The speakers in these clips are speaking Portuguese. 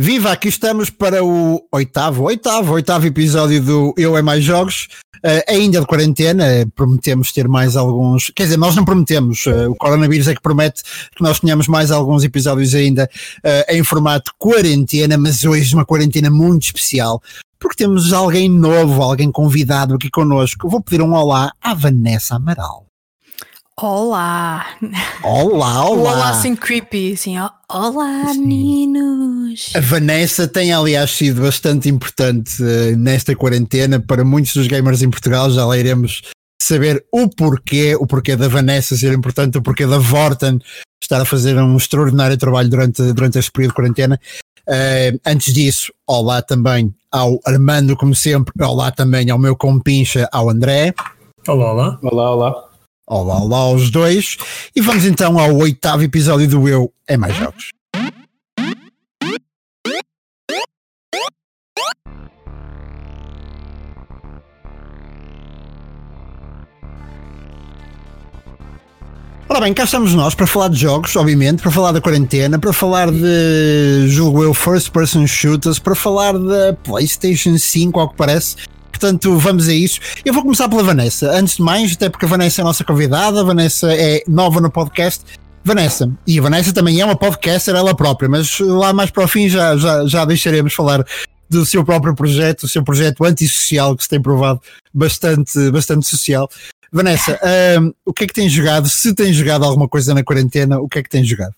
Viva, aqui estamos para o oitavo, oitavo, oitavo episódio do Eu é Mais Jogos, uh, ainda de quarentena, prometemos ter mais alguns, quer dizer, nós não prometemos, uh, o coronavírus é que promete que nós tenhamos mais alguns episódios ainda em formato quarentena, mas hoje uma quarentena muito especial, porque temos alguém novo, alguém convidado aqui connosco. Vou pedir um olá à Vanessa Amaral. Olá! Olá, olá! Olá, assim creepy, assim, olá Sim. meninos! A Vanessa tem aliás sido bastante importante uh, nesta quarentena para muitos dos gamers em Portugal, já lá iremos saber o porquê, o porquê da Vanessa ser importante, o porquê da Vorten estar a fazer um extraordinário trabalho durante, durante este período de quarentena. Uh, antes disso, olá também ao Armando, como sempre, olá também ao meu compincha, ao André. Olá, olá. Olá, olá. Olá, olá aos dois. E vamos então ao oitavo episódio do Eu é Mais Jogos. Ora bem, cá estamos nós para falar de jogos, obviamente, para falar da quarentena, para falar de, julgo eu, first person shooters, para falar da PlayStation 5, ao que parece, Portanto, vamos a isso. Eu vou começar pela Vanessa. Antes de mais, até porque a Vanessa é a nossa convidada, a Vanessa é nova no podcast. Vanessa, e a Vanessa também é uma podcaster ela própria, mas lá mais para o fim já, já, já deixaremos falar do seu próprio projeto, o seu projeto antissocial que se tem provado bastante, bastante social. Vanessa, um, o que é que tens jogado? Se tens jogado alguma coisa na quarentena, o que é que tens jogado?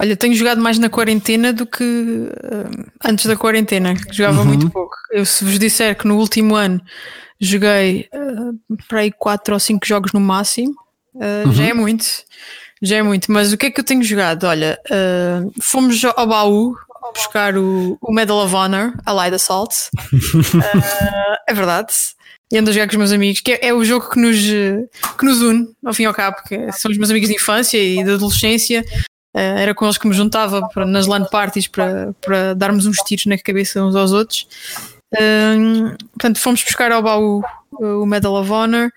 Olha, tenho jogado mais na quarentena do que uh, antes da quarentena, que jogava uhum. muito pouco. Eu, se vos disser que no último ano joguei uh, para aí 4 ou 5 jogos no máximo, uh, uhum. já é muito. Já é muito. Mas o que é que eu tenho jogado? Olha, fomos ao baú buscar o, o, Medal of Honor, Allied Assault. é verdade. E ando a jogar com os meus amigos, que é, é, o jogo que nos, que nos une, ao fim e ao cabo, que são os meus amigos de infância e de adolescência. Uh, era com eles que me juntava para, nas LAN parties para, para darmos uns tiros na cabeça uns aos outros. Uh, portanto, fomos buscar ao baú o Medal of Honor.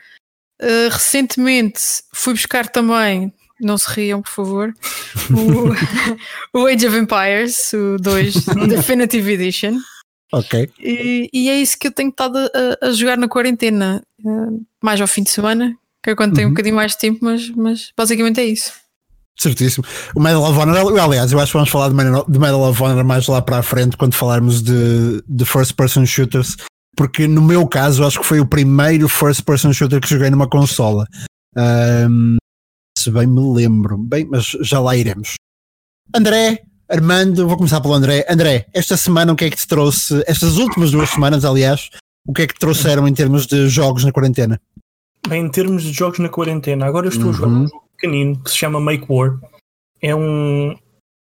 Uh, recentemente fui buscar também, não se riam por favor, o, o Age of Empires, o 2 Definitive Edition. Ok. E, e, é isso que eu tenho estado a, a jogar na quarentena, mais ao fim de semana, que é quando tenho um uhum. bocadinho mais de tempo, mas, mas basicamente é isso. Certíssimo. O Medal of Honor, aliás, eu acho que vamos falar de Medal, of Honor mais lá para a frente quando falarmos de, de first person shooters, porque no meu caso acho que foi o primeiro first person shooter que joguei numa consola. Um, se bem me lembro, bem, mas já lá iremos. André, Armando, vou começar pelo André. André, esta semana o que é que te trouxe, estas últimas duas semanas, aliás, o que é que te trouxeram em termos de jogos na quarentena? Bem, em termos de jogos na quarentena, agora eu estou uhum. a jogar um jogo pequenino que se chama Make War. É um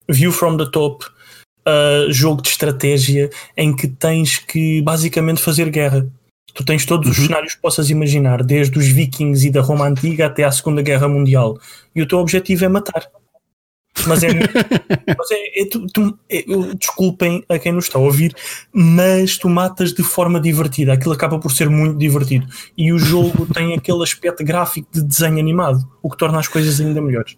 view from the top uh, jogo de estratégia em que tens que basicamente fazer guerra. Tu tens todos uhum. os cenários que possas imaginar, desde os vikings e da Roma Antiga até à Segunda Guerra Mundial. E o teu objetivo é matar. Mas é. mas é, é, tu, tu, é, desculpem a quem nos está a ouvir, mas tu matas de forma divertida. Aquilo acaba por ser muito divertido. E o jogo tem aquele aspecto gráfico de desenho animado, o que torna as coisas ainda melhores.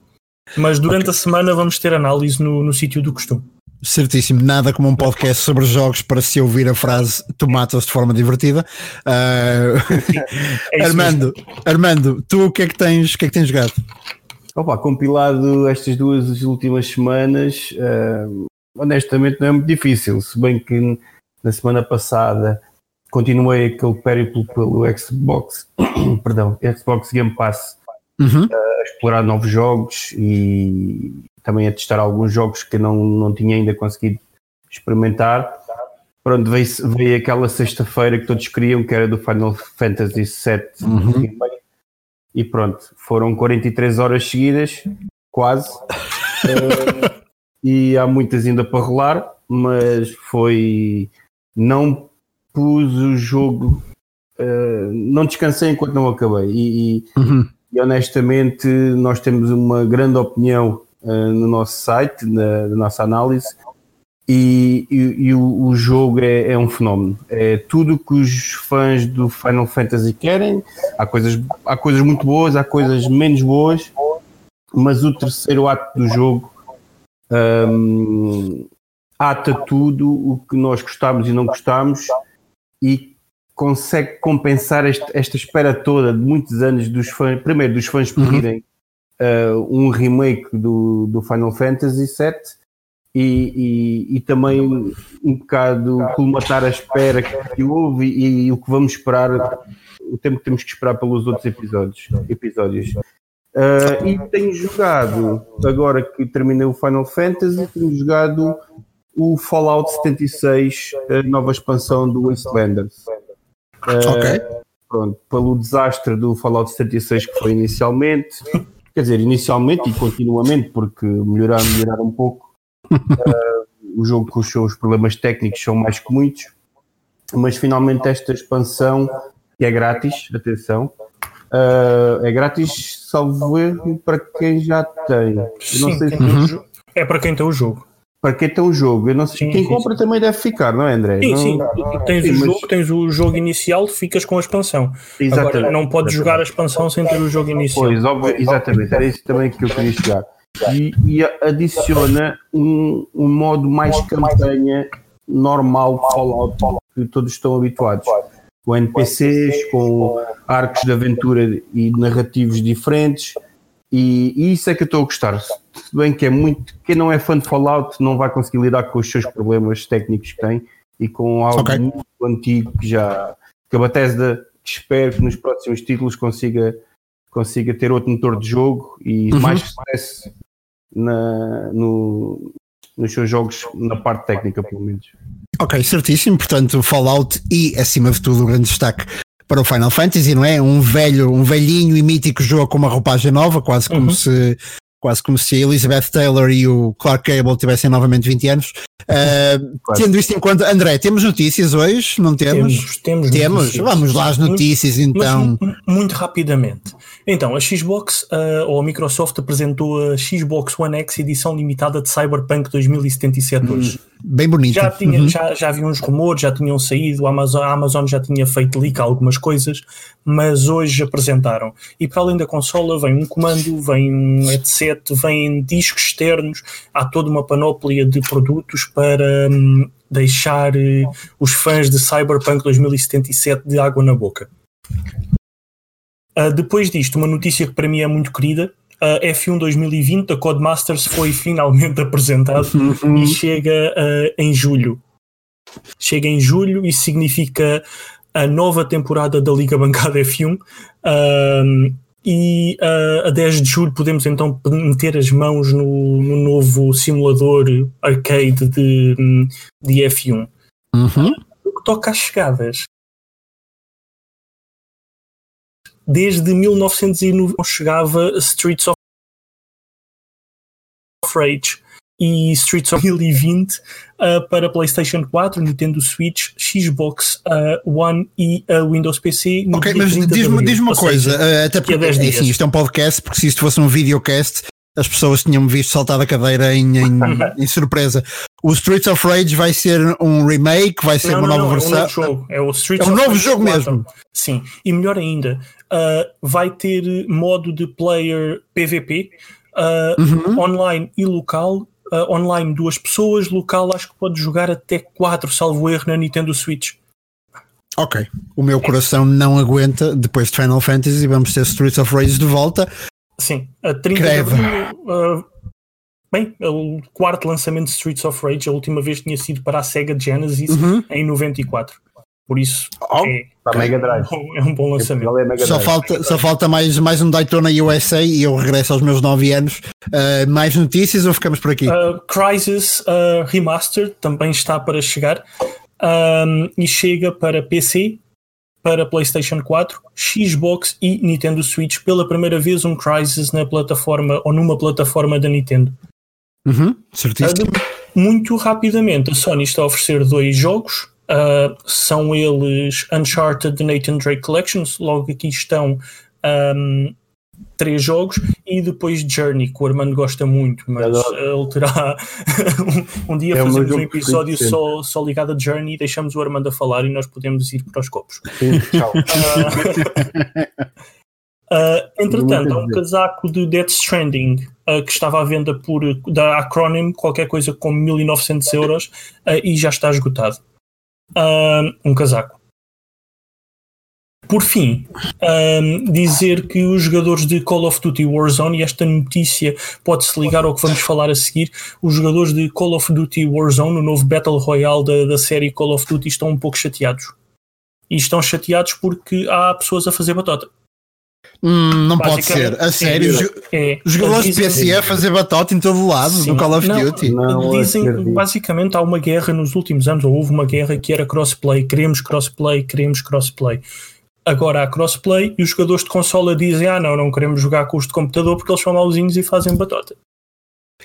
Mas durante okay. a semana vamos ter análise no, no sítio do costume. Certíssimo, nada como um podcast sobre jogos para se ouvir a frase tu matas de forma divertida. Uh... É Armando, Armando, tu o que é que tens, o que é que tens jogado? Opa, compilado estas duas últimas semanas, uh, honestamente não é muito difícil, se bem que na semana passada continuei aquele périplo pelo Xbox, perdão, Xbox Game Pass, uhum. uh, a explorar novos jogos e também a testar alguns jogos que não, não tinha ainda conseguido experimentar. Pronto, veio, veio aquela sexta-feira que todos queriam, que era do Final Fantasy VII uhum e pronto, foram 43 horas seguidas, quase. uh, e há muitas ainda para rolar, mas foi. Não pus o jogo, uh, não descansei enquanto não acabei. E, e, uhum. e, honestamente, nós temos uma grande opinião uh, no nosso site, na, na nossa análise, e, e, e o, o, jogo é, é, um fenómeno. É tudo que os fãs do Final Fantasy querem. Há coisas, há coisas muito boas, há coisas menos boas, mas o terceiro ato do jogo um, ata tudo o que nós gostamos e não gostamos e consegue compensar este, esta espera toda de muitos anos dos fãs, primeiro dos fãs uhum. pedirem uhum. uh, um remake do, do Final Fantasy VII e, e, e, também um bocado colmatar a espera que houve e, e, o que vamos esperar, o tempo que temos que esperar pelos outros episódios. episódios. Uh, e tenho jogado, agora que terminei o Final Fantasy, tenho jogado o Fallout 76, a nova expansão do Wastelanders. Uh, ok. Pronto, pelo desastre do Fallout 76 que foi inicialmente, quer dizer, inicialmente e continuamente, porque melhorar, melhorar um pouco. Uh, o jogo com os seus problemas técnicos são mais que muitos, mas finalmente esta expansão, que é grátis, atenção, uh, é grátis, salvo erro, para quem já tem. Não Sim, se... Uhum. É para quem tem o jogo para quem tem o jogo. Eu não sei, sim, quem sim, compra sim. também deve ficar, não é, André? Sim, não, sim. Tens, sim, o jogo, mas... tens o jogo inicial, ficas com a expansão. Exatamente. Agora, não podes jogar a expansão sem ter o jogo inicial. Pois, óbvio, exatamente. Era isso também que eu queria chegar. E, e adiciona um, um modo mais campanha normal de Fallout que todos estão habituados. Com NPCs, com arcos de aventura e narrativos diferentes e, e, isso é que eu estou a gostar. Se bem que é muito. Quem não é fã de Fallout não vai conseguir lidar com os seus problemas técnicos que tem e com algo okay. muito antigo que já. que a Bethesda espero que nos próximos títulos consiga, consiga ter outro motor de jogo e uhum. mais sucesso na, no, nos seus jogos na parte técnica, pelo menos. Ok, certíssimo. Portanto, Fallout e, acima de tudo, o grande destaque para o Final Fantasy, não é? Um velho, um velhinho e mítico jogo com uma roupagem nova, quase como uhum. se quase como se a Elizabeth Taylor e o Clark Gable tivessem novamente 20 anos. Uh, tendo isto em conta, André, temos notícias hoje? Não temos? Temos, temos, temos. Vamos lá as notícias muito, então. Muito, muito, rapidamente. Então, a Xbox uh, ou a Microsoft apresentou a Xbox One X edição limitada de Cyberpunk 2077 hum, hoje. Bem bonito. Já, tinha, uhum. já, já havia uns rumores, já tinham saído, a Amazon, a Amazon já tinha feito leak algumas coisas, mas hoje apresentaram. E para além da consola vem um comando, vem um headset, vem discos externos, há toda uma panóplia de produtos para hum, deixar uh, os fãs de Cyberpunk 2077 de água na boca. Uh, depois disto, uma notícia que para mim é muito querida, a F1 2020 da Codemasters foi finalmente apresentado e chega uh, em julho. Chega em julho e significa a nova temporada da Liga Bancada F1. Uh, e uh, a 10 de julho podemos então meter as mãos no, no novo simulador arcade de, de F1. Uhum. O que toca às chegadas, desde 1909 chegava Streets of Rage e Streets of 2020 uh, para PlayStation 4, Nintendo Switch, Xbox uh, One e uh, Windows PC. ok, mas diz-me diz uma coisa, uh, até porque é, assim, isto é um podcast, porque se isto fosse um videocast, as pessoas tinham-me visto saltar da cadeira em, em, em, surpresa. O Streets of Rage vai ser um remake, vai ser não, uma não, nova versão. É um novo jogo, é o Streets é um novo Rage jogo 4. mesmo. Sim, e melhor ainda, uh, vai ter modo de player PVP, uh, uhum. online e local. Uh, online duas pessoas, local acho que pode jogar até quatro, salvo erro, na Nintendo Switch. Ok, o meu coração não aguenta depois de Final Fantasy vamos ter Streets of Rage de volta. Sim, a 30 Creve. de abril, uh, bem, o quarto lançamento de Streets of Rage, a última vez tinha sido para a Sega Genesis uhum. em 94. Por isso oh, é, é, Mega Drive. é um bom lançamento. É só falta, só falta mais, mais um Daytona USA e eu regresso aos meus 9 anos. Uh, mais notícias ou ficamos por aqui? Uh, Crysis uh, Remastered também está para chegar um, e chega para PC, para PlayStation 4, Xbox e Nintendo Switch. Pela primeira vez, um Crysis na plataforma ou numa plataforma da Nintendo. Uhum, certíssimo. muito rapidamente, a Sony está a oferecer dois jogos Uh, são eles Uncharted Nathan Drake Collections, logo aqui estão um, três jogos, e depois Journey, que o Armando gosta muito, mas ele terá um, um, dia é fazemos um episódio só, só ligado a Journey, deixamos o Armando a falar e nós podemos ir para os copos. Sim, tchau. Uh, Uh, entretanto, há um casaco de Death Stranding uh, que estava à venda por da Acronym, qualquer coisa como 1900 euros, e já está esgotado. um casaco. Por fim, um, dizer que os jogadores de Call of Duty Warzone, e esta notícia pode-se ligar ao que vamos falar a seguir, os jogadores de Call of Duty Warzone, o novo Battle Royale da, da série Call of Duty, estão um pouco chateados. E estão chateados porque há pessoas a fazer batota. Hum, não pode ser, a sério. É, os jogadores de PC a fazer batota em todo lado sim, no Call of não, Duty. Não, dizem, basicamente, há uma guerra nos últimos anos, ou houve uma guerra que era crossplay, queremos crossplay, queremos crossplay. Agora há crossplay e os jogadores de consola dizem: Ah, não, não queremos jogar com os de computador porque eles são mauzinhos e fazem batota.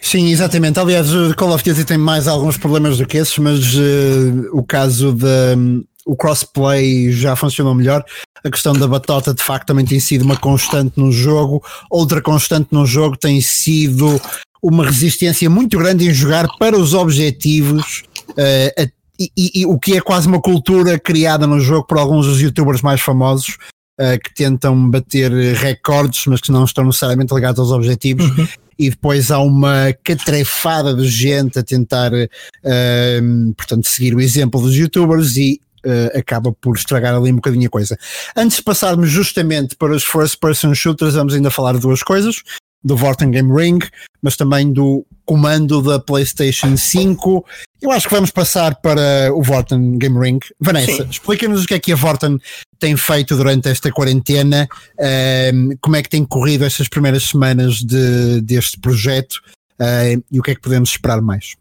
Sim, exatamente. Aliás, o Call of Duty tem mais alguns problemas do que esses, mas uh, o caso da. Um, o crossplay já funcionou melhor. A questão da batota, de facto, também tem sido uma constante no jogo. Outra constante no jogo tem sido uma resistência muito grande em jogar para os objetivos, uh, e, e, e, o que é quase uma cultura criada no jogo por alguns dos youtubers mais famosos. Uh, que tentam bater recordes, mas que não estão necessariamente ligados aos objetivos, uhum e depois há uma catrefada de gente a tentar, uh, portanto, seguir o exemplo dos youtubers e uh, acaba por estragar ali um bocadinho a coisa. Antes de passarmos justamente para os first person shooters, vamos ainda falar de duas coisas do Vorten Game Ring, mas também do comando da PlayStation 5. Eu acho que vamos passar para o Vorten Game Ring. Vanessa, explica-nos o que é que a Vorten tem feito durante esta quarentena, um, ehm, como é que tem corrido estas primeiras semanas de, deste projeto uh, e o que é que podemos esperar mais.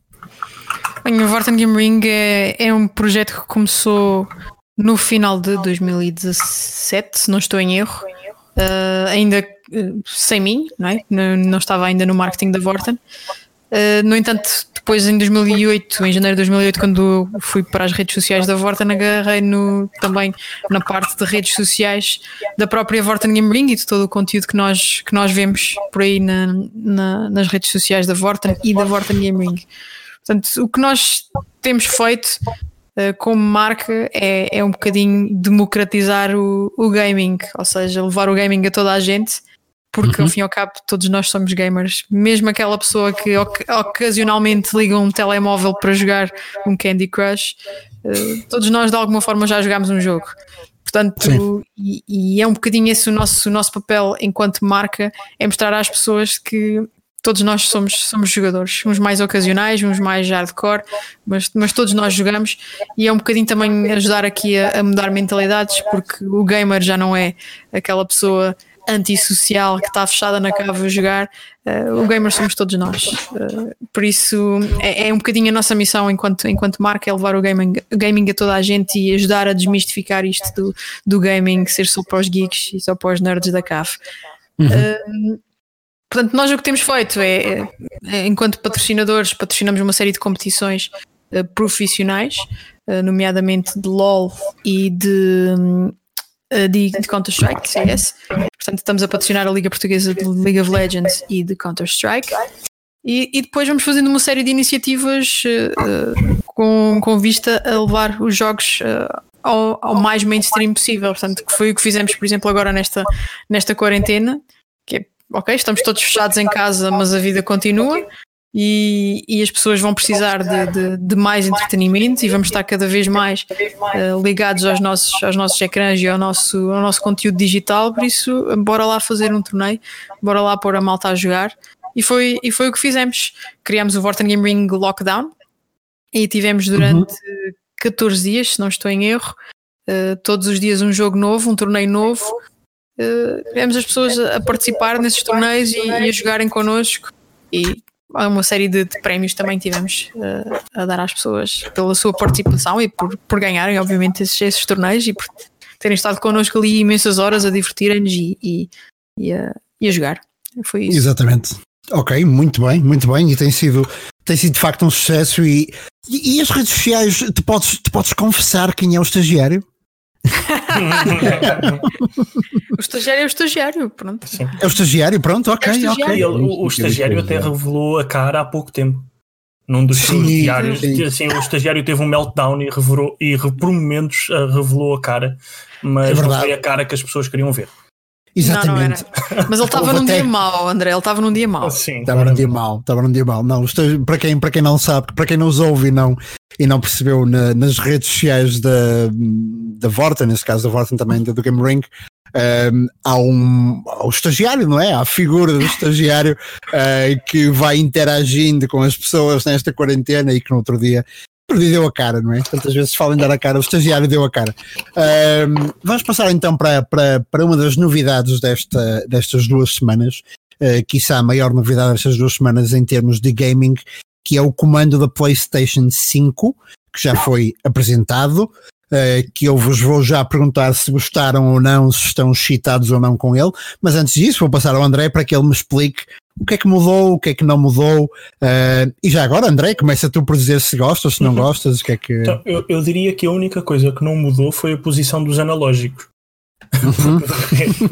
Bem, o Vorten Game Ring é, é um projeto que começou no final de 2017, se não estou em erro. Uh, ainda sem mim, não, é? não, não, estava ainda no marketing da Vorten. Uh, no entanto, depois em 2008, em janeiro de 2008, quando fui para as redes sociais da Vorten, agarrei no, também na parte de redes sociais da própria Vorten Game Ring e de todo o conteúdo que nós, que nós vemos por aí na, na, nas redes sociais da Vorten e da Vorten Game Ring. Portanto, o que nós temos feito uh, como marca é, é um bocadinho democratizar o, o gaming, ou seja, levar o gaming a toda a gente porque uhum. ao fim e ao cabo todos nós somos gamers. Mesmo aquela pessoa que ocasionalmente liga um telemóvel para jogar um Candy Crush, uh, todos nós de alguma forma já jogámos um jogo. Portanto, e, e, é um bocadinho esse o nosso, o nosso papel enquanto marca, é mostrar às pessoas que todos nós somos, somos jogadores, uns mais ocasionais, uns mais hardcore, mas, mas todos nós jogamos e é um bocadinho também ajudar aqui a, a mudar mentalidades, porque o gamer já não é aquela pessoa antissocial que está fechada na cave a jogar, uh, o gamer somos todos nós. Uh, por isso é, é, um bocadinho a nossa missão enquanto, enquanto marca é levar o gaming, o gaming a toda a gente e ajudar a desmistificar isto do, do gaming ser só para os geeks e só para os nerds da cave. Uhum. Uh, portanto, nós o que temos feito é, é, enquanto patrocinadores, patrocinamos uma série de competições profissionais, nomeadamente de LOL e de um, de, de Counter-Strike, CS. Portanto, estamos a patrocinar a Liga Portuguesa de League of Legends e de Counter-Strike. E, e, depois vamos fazendo uma série de iniciativas uh, com, com vista a levar os jogos uh, ao, ao, mais mainstream possível. Portanto, que foi o que fizemos, por exemplo, agora nesta, nesta quarentena, que é, ok, estamos todos fechados em casa, mas a vida continua e, e, as pessoas vão precisar de, de, de, mais entretenimento e vamos estar cada vez mais uh, ligados aos nossos, aos nossos ecrãs e ao nosso, ao nosso conteúdo digital, por isso bora lá fazer um torneio, bora lá pôr a malta a jogar e foi, e foi o que fizemos. Criámos o Vorten Game Ring Lockdown e tivemos durante uhum. 14 dias, se não estou em erro, uh, todos os dias um jogo novo, um torneio novo. Uh, tivemos as pessoas a participar nesses torneios e, e a jogarem connosco e uma série de, de prémios também tivemos uh, a dar às pessoas pela sua participação e por, por ganharem, obviamente, esses, esses torneios e por terem estado connosco ali imensas horas a divertirem-nos e, e, e, a, e a jogar. Foi isso. Exatamente. Ok, muito bem, muito bem. E tem sido, tem sido de facto um sucesso. E, e, e as redes sociais, te podes, te podes confessar quem é o estagiário? o estagiário é o estagiário, pronto. Sim. É o estagiário, pronto, ok, é o ok. Ele, o, o, estagiário até revelou a cara há pouco tempo. Num dos sim, diários, assim, o estagiário teve um meltdown e, revelou, e por momentos uh, revelou a cara, mas é não foi a cara que as pessoas queriam ver. Exatamente. Não, não Mas ele estava num até... dia mau, André. Ele estava num dia mau. Sim, estava num dia mau. Estava num dia mau. Não, para quem, para quem não sabe, para quem não os ouve e não, e não percebeu na, nas redes sociais da, da Vorta, nesse caso da Vorta também, do Game Ring, um, há um ao estagiário, não é? Há a figura do estagiário uh, que vai interagindo com as pessoas nesta quarentena e que no outro dia deu a cara, não é? Tantas vezes falam dar a cara, o estagiário deu a cara. Um, vamos passar então para, para, para uma das novidades desta, destas duas semanas, uh, quiçá a maior novidade destas duas semanas em termos de gaming, que é o comando da PlayStation 5, que já foi apresentado, uh, que eu vos vou já perguntar se gostaram ou não, se estão excitados ou não com ele, mas antes disso vou passar ao André para que ele me explique o que é que mudou, o que é que não mudou, uh, e já agora André, começa tu por dizer se gostas, se não uhum. gostas, o que é que... Então, eu, eu diria que a única coisa que não mudou foi a posição dos analógicos. Uhum.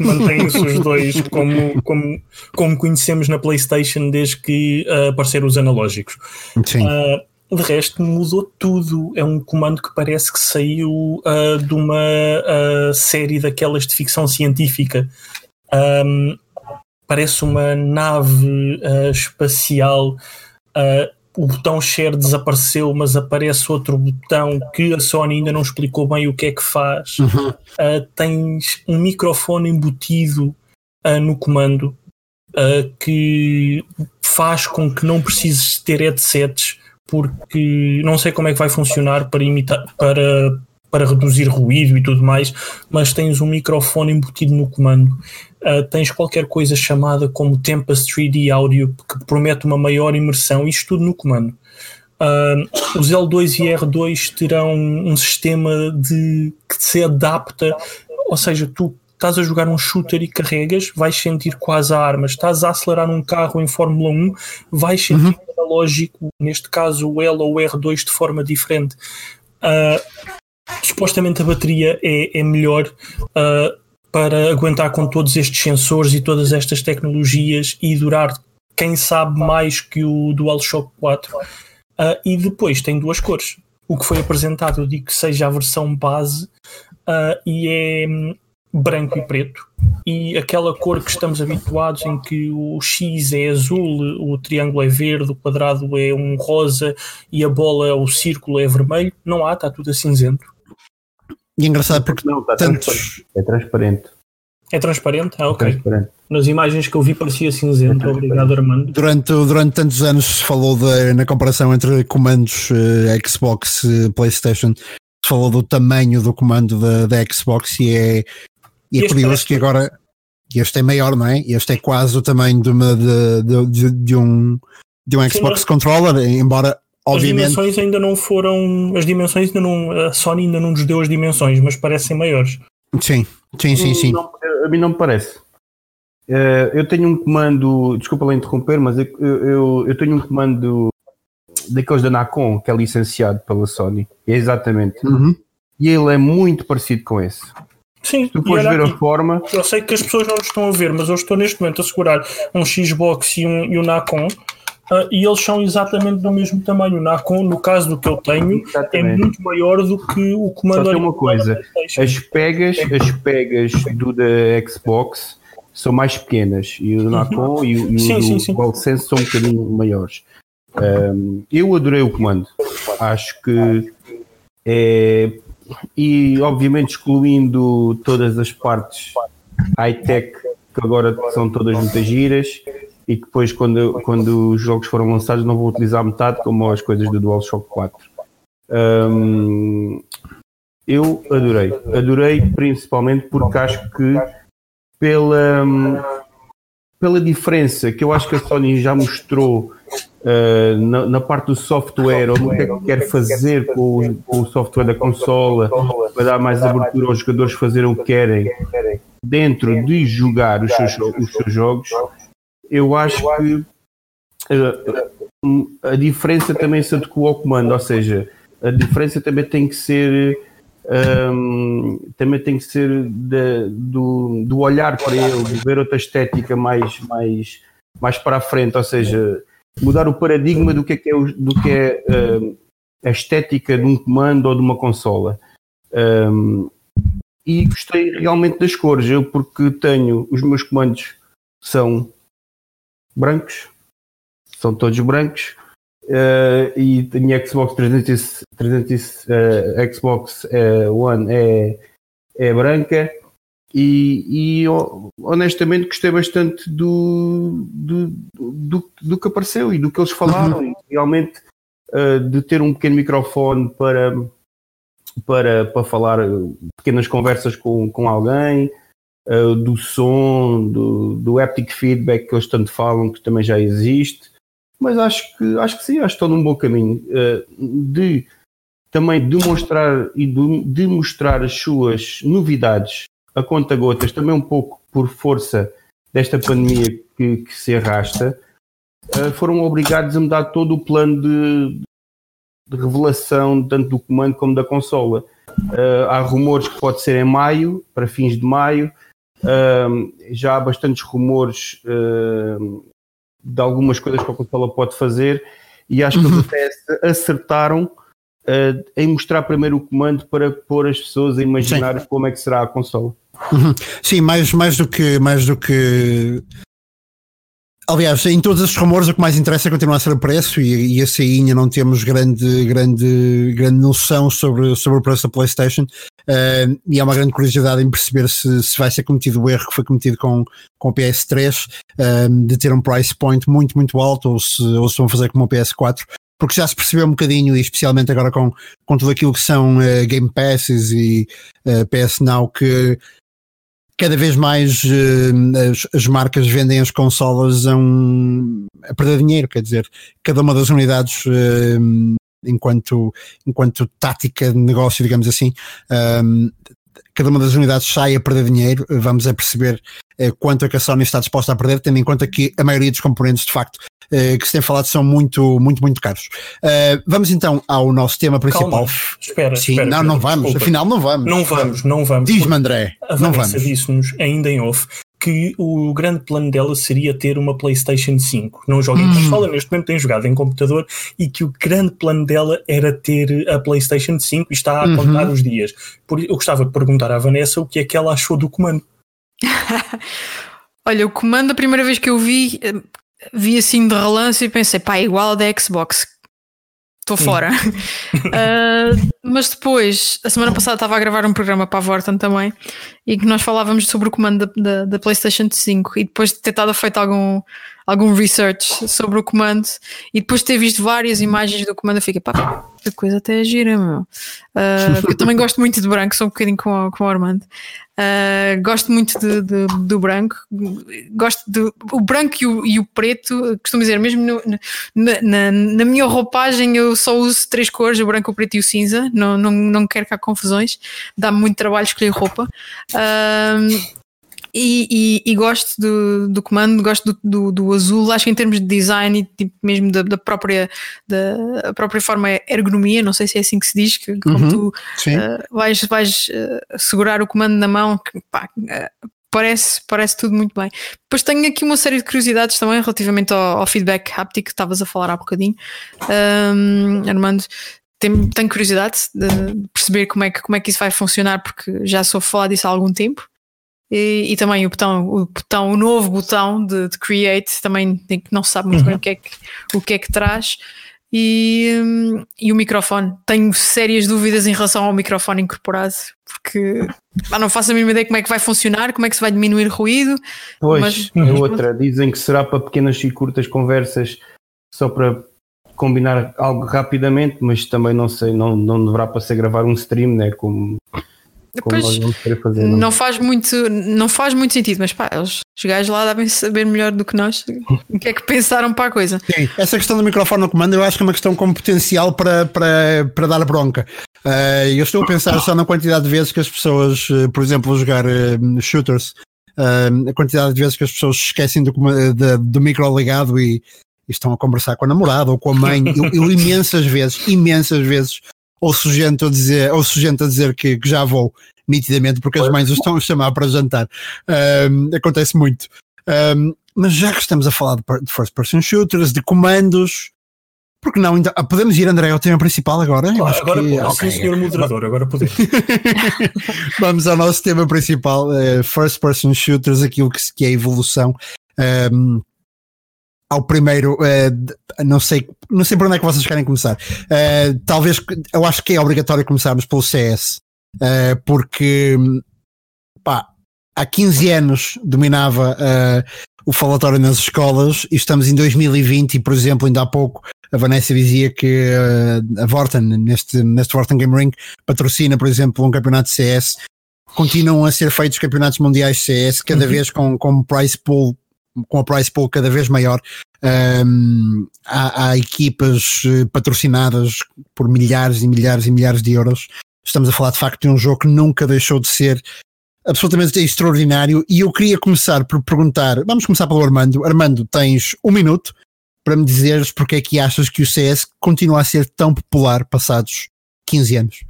Mantém-se os dois como, como, como conhecemos na PlayStation desde que uh, apareceram os analógicos. Sim. Uh, de resto, mudou tudo. É um comando que parece que saiu uh, de uma série daquelas de ficção científica. Um, parece uma nave uh, espacial. o botão share desapareceu, mas aparece outro botão que a Sony ainda não explicou bem o que é que faz. Uhum. tens um microfone embutido no comando que faz com que não precises ter headsets porque não sei como é que vai funcionar para imitar para para reduzir ruído e tudo mais, mas tens um microfone embutido no comando. Uh, tens qualquer coisa chamada como Tempest 3D Audio que promete uma maior imersão, isto tudo no comando. Uh, os L2 e R2 terão um sistema de que se adapta, ou seja, tu estás a jogar um shooter e carregas, vais sentir quase a arma. Estás a acelerar um carro em Fórmula 1, vais sentir uhum analógico, neste caso o L ou o R2, de forma diferente. Uh, supostamente a bateria é, é melhor uh, para aguentar com todos estes sensores e todas estas tecnologias e durar, quem sabe, mais que o DualShock 4. Uh, e depois tem duas cores. O que foi apresentado, eu digo que seja a versão base e é branco e preto e aquela cor que estamos habituados em que o X é azul, o triângulo é verde, o quadrado é um rosa e a bola, o círculo é vermelho, não há, está tudo a cinzento. E é engraçado porque não, está tantos... transparente. é transparente. É transparente? Ah, ok. É transparente. Nas imagens que eu vi parecia cinzento. É Obrigado, Armando. Durante, durante tantos anos se falou de, na comparação entre comandos uh, Xbox uh, PlayStation, se falou do tamanho do comando da, da Xbox e é e, é curioso que agora este é maior, não é? Este é quase o tamanho de, uma, de, de, de um, de um Xbox Sim, Controller, embora obviamente. As dimensões ainda não foram. As dimensões ainda não. A Sony ainda não nos deu as dimensões, mas parecem maiores. Sim, sim, sim, sim. Não, a mim não me parece. Uh, eu tenho um comando, desculpa lá interromper, mas eu, eu, eu tenho um comando daqueles da Nacon que é licenciado pela Sony, é exatamente. Uhum. E ele é muito parecido com esse. Sim, se tu fores ver aqui, a forma. Eu sei que as pessoas não estão a ver, mas eu estou neste momento a segurar um Xbox e um, e um Nacon. Uh, e eles são exatamente do mesmo tamanho. O Nacon, no caso do que eu tenho, é exatamente. é muito maior do que o comando. Só tem uma coisa: as pegas, as pegas do da Xbox são mais pequenas e o Nacon uhum. e, e sim, o sim, sim. DualSense são um bocadinho maiores. Um, eu adorei o comando. Acho que é e obviamente excluindo todas as partes high-tech que agora são todas muitas giras e que depois quando, quando os jogos foram lançados não vou utilizar metade como as coisas do DualShock 4 um, eu adorei. Adorei principalmente porque acho que pela pela diferença que eu acho que a Sony já mostrou uh, na, na, parte do software ou no que é que quer fazer com o, com o, software da consola para dar mais abertura aos jogadores fazerem o que querem dentro de jogar os seus, os seus jogos, eu acho que uh, a diferença também se adequa ao comando, ou seja, a diferença também tem que ser um, também tem que ser de, do, do olhar para ele, de ver outra estética mais, mais, mais para a frente, ou seja, mudar o paradigma do que é, é, do que é uh, a estética de um comando ou de uma consola. Um, e gostei realmente das cores. Eu, porque tenho os meus comandos são brancos, são todos brancos. Uh, e a minha Xbox 300, 300 uh, Xbox uh, One é, é branca e, e, honestamente gostei bastante do, do, do, do, que apareceu e do que eles falaram. Uhum. Realmente uh, de ter um pequeno microfone para, para, para falar pequenas conversas com, com alguém, uh, do som, do, do haptic feedback que eles tanto falam, que também já existe. Mas acho que, acho que sim, acho que estão num bom caminho uh, de também demonstrar e de, de mostrar as suas novidades a conta gotas, também um pouco por força desta pandemia que, que se arrasta, uh, foram obrigados a mudar todo o plano de, de revelação, tanto do comando como da consola. Uh, há rumores que pode ser em maio, para fins de maio. Uh, já há bastantes rumores de algumas coisas que a consola pode fazer e acho que eles uhum. até acertaram uh, em mostrar primeiro o comando para pôr as pessoas a imaginar Sim. como é que será a consola. Uhum. Sim, mais, mais do que mais do que Aliás, em todos esses rumores o que mais interessa é continuar a ser o preço e, e esse aí ainda não temos grande, grande, grande noção sobre, sobre o preço da PlayStation uh, e há uma grande curiosidade em perceber se, se vai ser cometido o erro que foi cometido com, com o PS3 uh, de ter um price point muito, muito alto ou se, ou se vão fazer como o PS4 porque já se percebeu um bocadinho, e especialmente agora com, com tudo aquilo que são uh, Game Passes e uh, PS Now, que cada vez mais uh, as, as, marcas vendem as consolas a, um, a perder dinheiro, quer dizer, cada uma das unidades enquanto, enquanto tática de negócio, digamos assim, um, cada uma das unidades sai a perder dinheiro, vamos a perceber uh, quanto é que a Sony está disposta a perder, tendo em conta que a maioria dos componentes, de facto, uh, que se tem falado são muito, muito, muito caros. Uh, vamos então ao nosso tema principal. Calma. Espera, Sim, espera, não, não vamos, desculpa. afinal não vamos. Não vamos, não vamos. Diz-me André, não vamos. disse-nos ainda em off que o grande plano dela seria ter uma PlayStation 5. Não joga em hum. consola, neste momento tem jogado em computador e que o grande plano dela era ter a PlayStation 5 e está a uhum. contar os dias. Por, eu gostava de perguntar à Vanessa o que é que ela achou do comando. Olha, o comando, a primeira vez que eu vi, eh, vi assim de relance e pensei, pá, é igual ao da Xbox estou fora. uh, mas depois, a semana passada estava a gravar um programa para a Vorten também e que nós falávamos sobre o comando da, da, da, PlayStation 5 e depois de ter estado feito algum, algum research sobre o comando e depois de ter visto várias imagens do comando, fiquei, pá, que coisa até gira, meu. Uh, eu também gosto muito de branco, sou um bocadinho com, com o Armando. Uh, gosto muito de, de, do branco, gosto do o branco e o, e o preto. Costumo dizer, mesmo no, na, na, na, minha roupagem, eu só uso três cores: o branco, o preto e o cinza. Não, não, não quero cá confusões, dá-me muito trabalho escolher roupa. Uh, e, e, e, gosto do, do comando, gosto do, do, do, azul, acho que em termos de design e tipo, mesmo da, da, própria, da própria forma ergonomia, não sei se é assim que se diz, que como uhum, tu uh, vais, vais uh, segurar o comando na mão, que, pá, uh, parece, parece tudo muito bem. Depois tenho aqui uma série de curiosidades também relativamente ao, ao feedback haptic que estavas a falar há bocadinho, um, Armando. Tenho, tenho curiosidade de perceber como é, que, como é que isso vai funcionar, porque já sou falar disso há algum tempo. E, e, também o botão, o botão, o novo botão de, de create também não se sabe muito bem uhum. o que é que, o que, é que traz. E, hum, e o microfone, tenho sérias dúvidas em relação ao microfone incorporado, porque ah, não faço a mínima ideia como é que vai funcionar, como é que se vai diminuir ruído. Pois, mas, outra, dizem que será para pequenas e curtas conversas, só para combinar algo rapidamente, mas também não sei, não, não deverá para ser gravar um stream, né? Como depois, fazer, não? não? faz muito, não faz muito sentido, mas pá, eles, os gajos lá devem saber melhor do que nós o que é que pensaram para a coisa. Sim, essa questão do microfone no comando eu acho que é uma questão com potencial para, para, para dar bronca. Uh, eu estou a pensar só na quantidade de vezes que as pessoas, uh, por exemplo, jogar uh, shooters, a quantidade de vezes que as pessoas esquecem do, do, do micro ligado e, e, estão a conversar com a namorada ou com a mãe. Eu, eu imensas vezes, imensas vezes ou gente a dizer, ou gente a dizer que, que, já vou, nitidamente, porque as mães os estão a chamar para jantar. Um, acontece muito. Um, mas já que estamos a falar de, de first person shooters, de comandos, Porque não? Então, podemos ir, André, ao tema principal agora? Claro, agora, que, okay. sim, senhor moderador, agora podemos. Vamos ao nosso tema principal, uh, First Person Shooters, aquilo que, que é a evolução. Um, ao primeiro, uh, não sei, não sei por onde é que vocês querem começar. Uh, talvez, eu acho que é obrigatório começarmos pelo CS, uh, porque pá, há 15 anos dominava o falatório nas escolas e estamos em 2020 e, por exemplo, ainda há pouco a Vanessa dizia que a Vorten, neste, neste Vorten Game Ring, patrocina, por exemplo, um campeonato de CS. Continuam a ser feitos campeonatos mundiais de CS, cada uhum. vez com, com price pool com a price pool cada vez maior, um, há, há, equipas eh, patrocinadas por milhares e milhares e milhares de euros. Estamos a falar de facto de um jogo que nunca deixou de ser absolutamente extraordinário. E eu queria começar por perguntar: vamos começar pelo Armando. Armando, tens um minuto para me dizeres porque é que achas que o CS continua a ser tão popular passados 15 anos.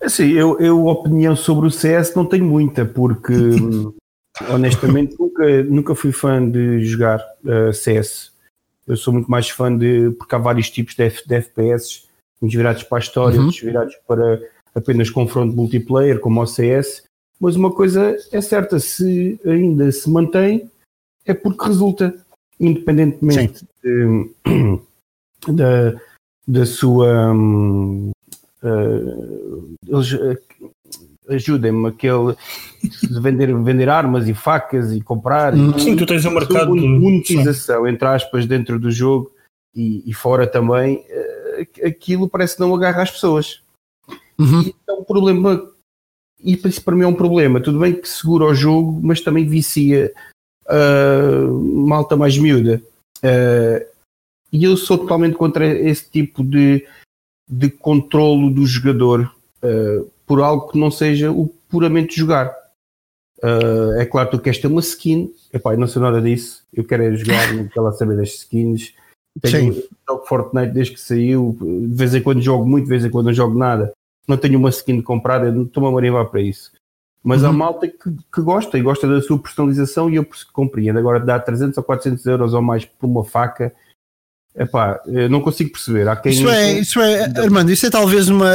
Assim, eu, eu opinião sobre o CS não tenho muita, porque honestamente nunca, nunca fui fã de jogar uh, CS. Eu sou muito mais fã de. porque há vários tipos de, F, de FPS, uns virados para a história, uhum. outros virados para apenas confronto multiplayer, como o CS. Mas uma coisa é certa, se ainda se mantém, é porque resulta, independentemente de, da, da sua. Um, uh, eles ajudem-me, aquele de vender, vender armas e facas e comprar. Sim, tu tens um mercado de monetização, entre aspas, dentro do jogo e, e, fora também, eh, aquilo parece não agarra as pessoas. Uhum. E é um problema, e isso para mim é um problema. Tudo bem que segura o jogo, mas também vicia uh, malta mais miúda. Uh, e eu sou totalmente contra esse tipo de, de controlo do jogador. Uh, por algo que não seja o puramente jogar. Uh, é claro que tu queres ter uma skin, epá, eu não sei nada disso, eu quero é jogar, não quero lá saber das skins. Tenho Sim. jogo Fortnite desde que saiu, de vez em quando jogo muito, de vez em quando não jogo nada. Não tenho uma skin comprada, estou-me a marivar para isso. Mas uhum. há malta que, que, gosta e gosta da sua personalização e eu compreendo. Agora, dar 300 ou 400 euros ou mais por uma faca Epá, não consigo perceber. Há quem isso, é, isso é, Armando, isso é talvez uma.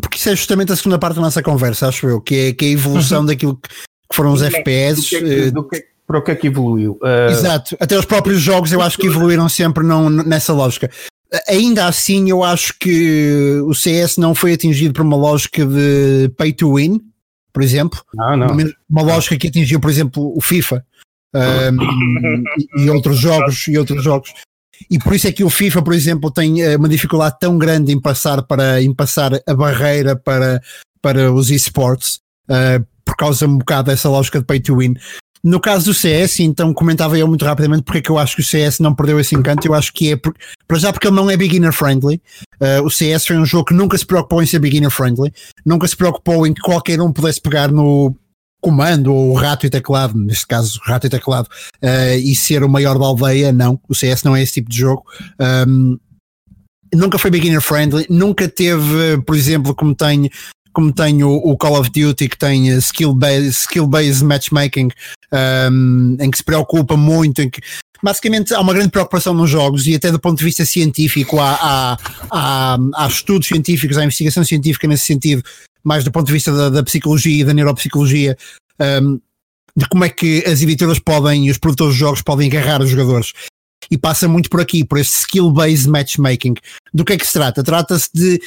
Porque isso é justamente a segunda parte da nossa conversa, acho eu, que é, que é a evolução uhum. daquilo que foram os FPS. Do que, é do que, para o que é que evoluiu? Uh... Exato, até os próprios jogos eu acho que evoluíram sempre não, nessa lógica. Ainda assim, eu acho que o CS não foi atingido por uma lógica de pay to win, por exemplo. Não, não. Uma, lógica que atingiu, por exemplo, o FIFA. Um, e, e outros jogos e outros jogos e por isso é que o FIFA, por exemplo, tem eh, uma dificuldade tão grande em passar, para, em passar a barreira para, para os esportes, uh, por causa um bocado dessa lógica de pay to win. No caso do CS, então comentava eu muito rapidamente porque é que eu acho que o CS não perdeu esse encanto. Eu acho que é, por, para já porque ele não é beginner friendly. Uh, o CS foi um jogo que nunca se preocupou em ser beginner friendly, nunca se preocupou em que qualquer um pudesse pegar no, comando ou rato e teclado, neste caso rato e teclado, uh, e ser o maior da aldeia, não. O CS não é esse tipo de jogo. Um, nunca foi beginner friendly, nunca teve, por exemplo, como tem como tem o, o, Call of Duty que tem skill based, skill based matchmaking um, em que se preocupa muito em que basicamente há uma grande preocupação nos jogos e até do ponto de vista científico há, há, há, há estudos científicos, há investigação científica nesse sentido mais do ponto de vista da, da psicologia e da neuropsicologia, um, de como é que as editoras podem e os produtores de jogos podem agarrar os jogadores. E passa muito por aqui, por este skill-based matchmaking. Do que é que se trata? Trata-se de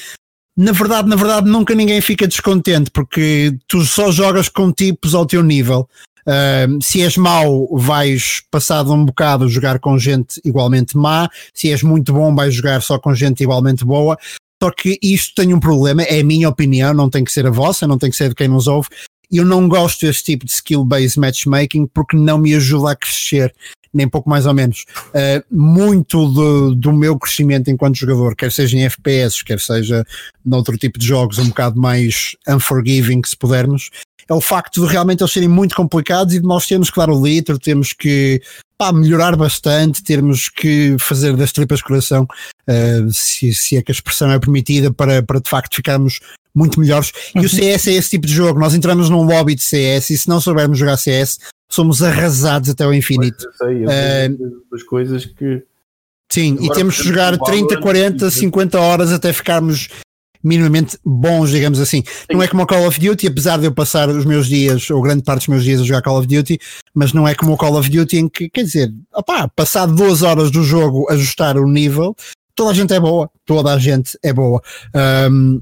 na verdade, na verdade, nunca ninguém fica descontente porque tu só jogas com tipos ao teu nível. Uh, se és mau, vais passado um bocado jogar com gente igualmente má. Se és muito bom, vais jogar só com gente igualmente boa. Só que isto tem um problema, é a minha opinião, não tem que ser a vossa, não tem que ser de quem nos ouve. Eu não gosto deste tipo de skill-based matchmaking porque não me ajuda a crescer, nem pouco mais ou menos. Uh, muito do, do, meu crescimento enquanto jogador, quer seja em FPS, quer seja noutro tipo de jogos um bocado mais unforgiving, se pudermos, é o facto de realmente eles serem muito complicados e de nós termos que dar o litro, temos que pá, melhorar bastante, termos que fazer das tripas coração, uh, se, se é que a expressão é permitida, para, para de facto ficarmos muito melhores. E o uhum. CS é esse tipo de jogo. Nós entramos num lobby de CS e se não soubermos jogar CS, somos arrasados até ao infinito. Pois eu sei, eu uh, das coisas que Sim, Agora, e temos que jogar 30, 40, 50 horas até ficarmos minimamente bons, digamos assim. Sim. Não é como o Call of Duty, apesar de eu passar os meus dias, ou grande parte dos meus dias a jogar Call of Duty, mas não é como o Call of Duty em que, quer dizer, opá, passado duas horas do jogo ajustar o nível, toda a gente é boa, toda a gente é boa. Um,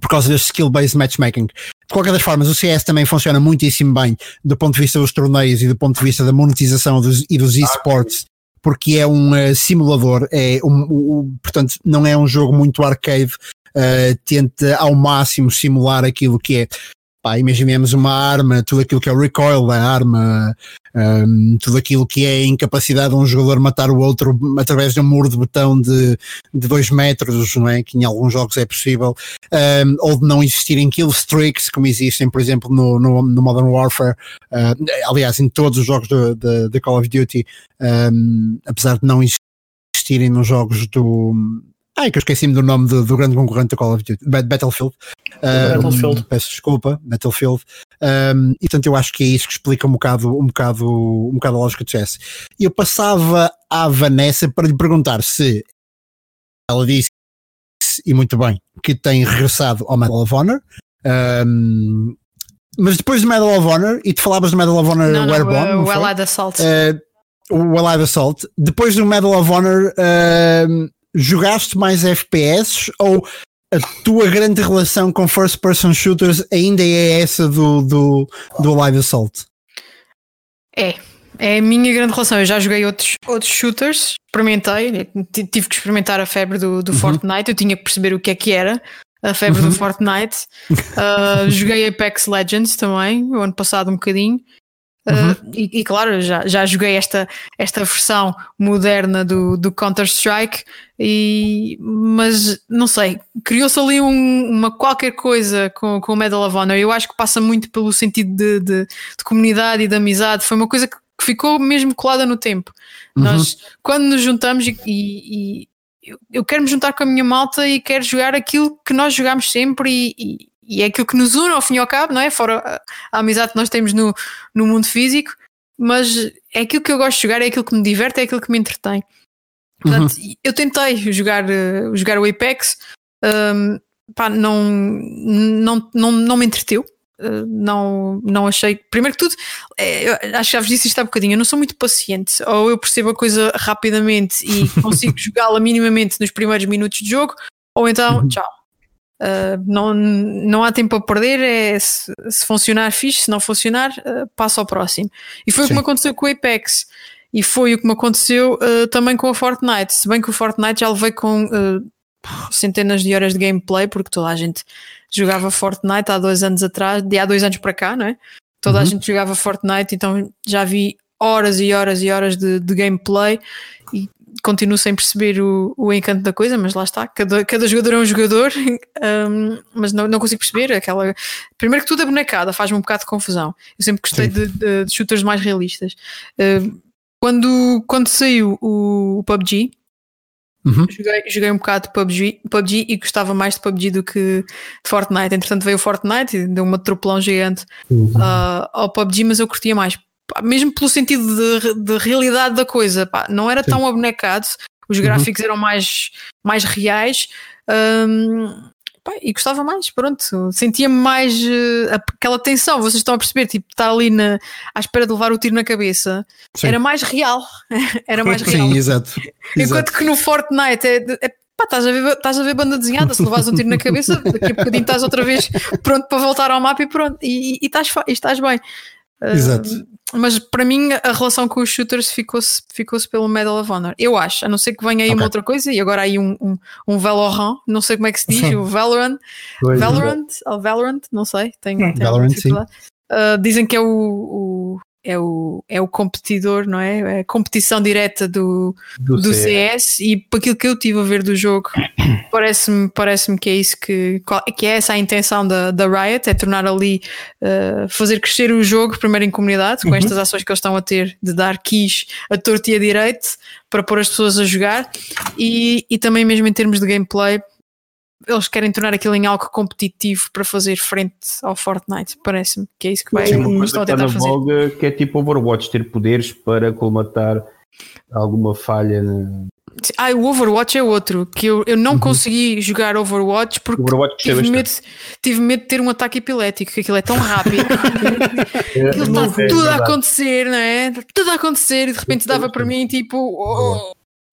por causa deste skill-based matchmaking. De qualquer das formas, o CS também funciona muitíssimo bem do ponto de vista dos torneios e do ponto de vista da monetização dos, e dos esports porque é um uh, simulador, é um, um, portanto não é um jogo muito arcade, uh, ao máximo simular aquilo que é. Pá, imaginemos uma arma, tudo aquilo que é o recoil da arma, um, tudo aquilo que é a incapacidade de um jogador matar o outro através de um muro de botão de, dois metros, não é? Que em alguns jogos é possível, um, ou de não existirem kill streaks, como existem, por exemplo, no, no, no Modern Warfare, uh, aliás, em todos os jogos da Call of Duty, um, apesar de não existirem nos jogos do Ai, que eu esqueci-me do nome do, do, grande concorrente da Call of Duty, Battlefield. Um, Battlefield. Peço desculpa, Battlefield. Um, e portanto eu acho que é isso que explica um bocado, um bocado, um bocado a lógica de chess. E eu passava à Vanessa para lhe perguntar se ela disse, e muito bem, que tem regressado ao Medal of Honor. Um, mas depois do Medal of Honor, e tu falavas do Medal of Honor não, Airborne, não, o Allied Assault. Uh, o Allied Assault. Depois do Medal of Honor, uh, jogaste mais FPS ou a tua grande relação com first person shooters ainda é essa do, do, do Live Assault? É, é a minha grande relação. Eu já joguei outros, outros shooters, experimentei, tive que experimentar a febre do, do uhum. Fortnite, eu tinha que perceber o que é que era a febre uhum. do Fortnite. Uh, joguei Apex Legends também, o ano passado um bocadinho. Uhum. Uh, e, e, claro, já, já joguei esta, esta versão moderna do, do Counter-Strike, e, mas não sei, criou-se ali um, uma qualquer coisa com, com o Medal of Honor. Eu acho que passa muito pelo sentido de, de, de comunidade e de amizade. Foi uma coisa que, ficou mesmo colada no tempo. Uhum. Nós, quando nos juntamos e, e, eu, eu quero me juntar com a minha malta e quero jogar aquilo que nós jogamos sempre e, e é aquilo que nos une ao fim e ao cabo, não é? Fora a, amizade que nós temos no, no mundo físico, mas é aquilo que eu gosto de jogar, é aquilo que me diverte, é aquilo que me entretém. Portanto, uhum. eu tentei jogar, uh, jogar o Apex, um, pá, não, não, não, não me entreteu. Uh, não, não achei. Primeiro que tudo, é, acho que já vos disse isto há bocadinho. Eu não sou muito paciente, ou eu percebo a coisa rapidamente e consigo jogá-la minimamente nos primeiros minutos de jogo, ou então, uhum. tchau, Uh, não, não há tempo a perder, é se, se funcionar fixe, se não funcionar, uh, passa ao próximo. E foi Sim. o que me aconteceu com o Apex. E foi o que me aconteceu uh, também com o Fortnite. Se bem que o Fortnite já levei com centenas de horas de gameplay, porque toda a gente jogava Fortnite há dois anos atrás, de há dois anos para cá, não é? Toda uhum. a gente jogava Fortnite, então já vi horas e horas e horas de, de gameplay e continuo sem perceber o, o encanto da coisa, mas lá está, cada, cada jogador é um jogador, um, mas não, não consigo perceber aquela. Primeiro que tudo a bonecada faz-me um bocado de confusão. Eu sempre gostei de, de, de, shooters mais realistas. Uh, quando, quando saiu o, o PUBG, Uhum. Joguei, joguei, um bocado de PUBG, PUBG e gostava mais de PUBG do que de Fortnite. Entretanto, veio o Fortnite e deu uma tropelão gigante uhum. uh, ao PUBG, mas eu curtia mais mesmo pelo sentido de, de realidade da coisa, pá, não era Sim. tão abonecado, os uhum. gráficos uhum. eram mais, mais reais. Um, pá, e gostava mais, pronto, sentia-me mais uh, aquela tensão, vocês estão a perceber, tipo, estar ali na, à espera de levar o tiro na cabeça, Sim. era mais real, era mais real. Sim, exato. Enquanto exato. que no Fortnite é, é pá, estás a, ver, estás a ver banda desenhada, se levas um tiro na cabeça, daqui a bocadinho estás outra vez pronto para voltar ao mapa e pronto, e, e, e estás, e estás bem. Exato. Uh, mas para mim a relação com os shooters ficou-se ficou pelo Medal of Honor. Eu acho, a não ser que venha aí okay. uma outra coisa, e agora aí um, um, um Valorant, não sei como é que se diz, o Valorant, Valorant, é. Valorant, não sei, tem, tem Valorant, sim. Uh, dizem que é o, o, é o, é o competidor, não é? É a competição direta do, do, do CS. CS. e por aquilo que eu tive a ver do jogo, parece-me parece que é isso que, que é essa a intenção da, da Riot, é tornar ali, uh, fazer crescer o jogo primeiro em comunidade, com uhum. estas ações que eles estão a ter de dar keys a torto e a direito para pôr as pessoas a jogar e, e também mesmo em termos de gameplay eles querem tornar aquilo em algo competitivo para fazer frente ao Fortnite. Parece-me que é isso que vai Sim, estão a tentar fazer. Voga, que é tipo Overwatch, ter poderes para colmatar alguma falha. Na... Ah, o Overwatch é outro, que eu, eu não uhum. consegui jogar Overwatch porque Overwatch tive, medo, tive medo de ter um ataque epilético, que aquilo é tão rápido. aquilo está é, tudo é a acontecer, não é? Tudo a acontecer e de repente dava para mim tipo. Oh,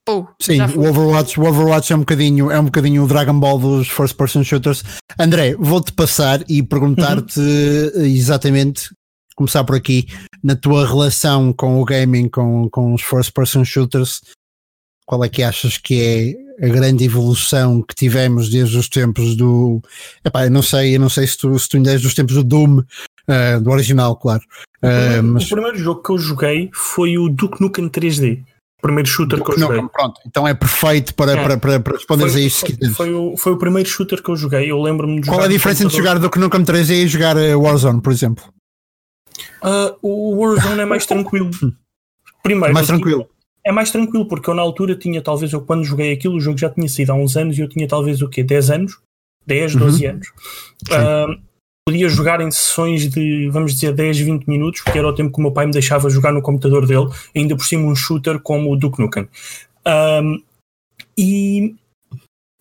oh, Sim, o Overwatch, o Overwatch é um bocadinho, é um bocadinho o Dragon Ball dos first person shooters. André, vou-te passar e perguntar-te uhum. exatamente começar por aqui, na tua relação com o gaming, com, com os first person shooters, qual é que achas que é a grande evolução que tivemos desde os tempos do. Epá, eu não sei, eu não sei se tu, se tu ainda és dos tempos do Doom, uh, do original, claro. Uh, o, primeiro, mas... o, primeiro, jogo que eu joguei foi o Duke Nukem 3D. Primeiro shooter que eu joguei. pronto, então é perfeito para, é. para, para, para responderes a isto. Foi, foi, o, foi o primeiro shooter que eu joguei. Eu lembro-me de Qual é a diferença entre jogar Duke Nukem 3D e jogar eh, Warzone, por exemplo? Uh, o Warzone é mais tranquilo. Primeiro, mais tranquilo. É mais tranquilo, porque eu na altura tinha, talvez, eu quando joguei aquilo, o jogo já tinha sido há uns anos e eu tinha talvez o quê? 10 anos? 10, 12 uhum. anos. Uh, podia jogar em sessões de, vamos dizer, 10, 20 minutos, porque era o tempo que o meu pai me deixava jogar no computador dele, ainda por cima um shooter como o Duke Nukem. Um, e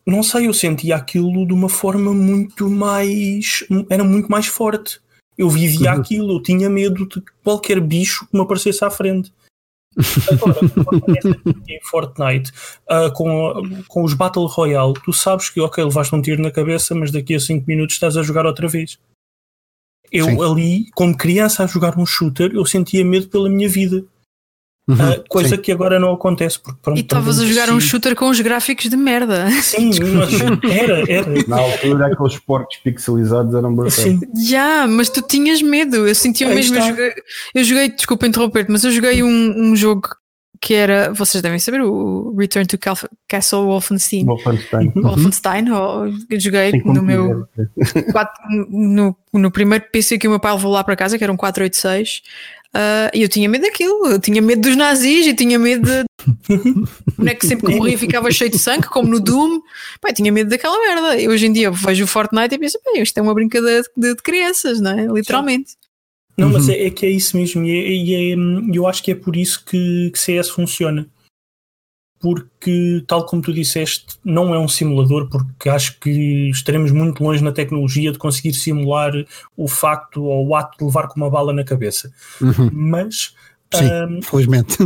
não sei, eu sentia aquilo de uma forma muito mais. era muito mais forte. Eu vivia uhum. aquilo, eu tinha medo de qualquer bicho que me aparecesse à frente. Agora, em Fortnite, uh, com, com os Battle Royale, tu sabes que, ok, levaste um tiro na cabeça, mas daqui a 5 minutos estás a jogar outra vez. Eu Sim. ali, como criança a jogar um shooter, eu sentia medo pela minha vida. Uhum, uh, coisa sim. que agora não acontece. Porque, pronto, e estavas a jogar um shooter com os gráficos de merda. Sim, era, era. Na altura aqueles porcos pixelizados eram brutais. Já, mas tu tinhas medo. Eu sentia o mesmo. Eu joguei, eu joguei, desculpa interromper-te, mas eu joguei um, um jogo que era, vocês devem saber, o Return to Castle Wolfenstein. Wolfenstein. Uhum. Wolfenstein, eu joguei Sim, no meu. no, no primeiro PC que o meu pai levou lá para casa, que era um 486. Uh, e eu tinha medo daquilo, eu tinha medo dos nazis e tinha medo de. Não é que sempre que morria ficava cheio de sangue, como no Doom. Pai, tinha medo daquela merda. E hoje em dia vejo o Fortnite e penso, bem, isto é uma brincadeira de, de crianças, não é? Literalmente. Não, mas uhum. é, é, que é isso mesmo, e, é, é, eu acho que é por isso que, que CS funciona porque, tal como tu disseste, não é um simulador, porque acho que estaremos muito longe na tecnologia de conseguir simular o facto ou o ato de levar com uma bala na cabeça. Uhum. Mas, Sim, um, felizmente,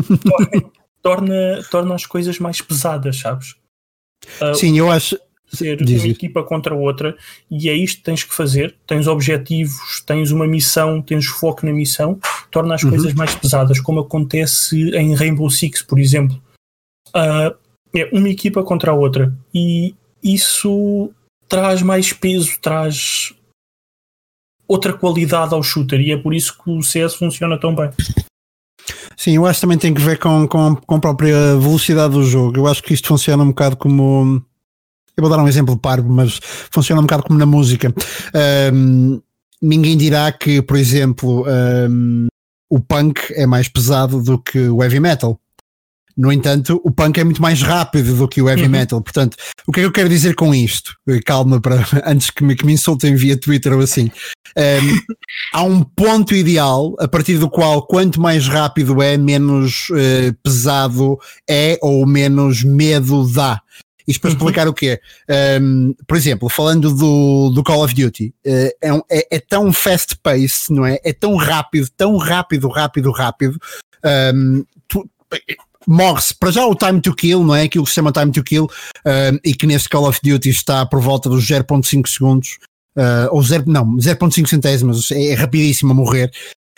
torna, torna as coisas mais pesadas, sabes? Uh, Sim, eu acho. Ser Diz uma equipa contra outra, e é isto que tens que fazer. Tens objetivos, tens uma missão, tens foco na missão, torna as uhum. coisas mais pesadas, como acontece em Rainbow Six, por exemplo uh, é uma equipa contra a outra. E isso traz mais peso, traz outra qualidade ao shooter e é por isso que o CS funciona tão bem. Sim, eu acho que também tem que ver com, com, com a própria velocidade do jogo. Eu acho que isto funciona um bocado como. Eu vou dar um exemplo parvo, mas funciona um bocado como na música. Um, ninguém dirá que, por exemplo, um, o punk é mais pesado do que o heavy metal. No entanto, o punk é muito mais rápido do que o heavy uhum. metal. Portanto, o que é que eu quero dizer com isto? Calma, para, antes que me, que me insultem via Twitter ou assim. Um, há um ponto ideal a partir do qual, quanto mais rápido é, menos uh, pesado é ou menos medo dá. Isto para uhum. explicar o quê? Um, por exemplo, falando do, do Call of Duty, uh, é, um, é, é, tão fast paced, não é? É tão rápido, tão rápido, rápido, rápido. Um, tu, morre-se para já o time to kill, não é? Aquilo que se chama time to kill, uh, e que neste Call of Duty está por volta dos 0.5 segundos, uh, ou 0, não, 0.5 centésimos, é, é rapidíssimo a morrer.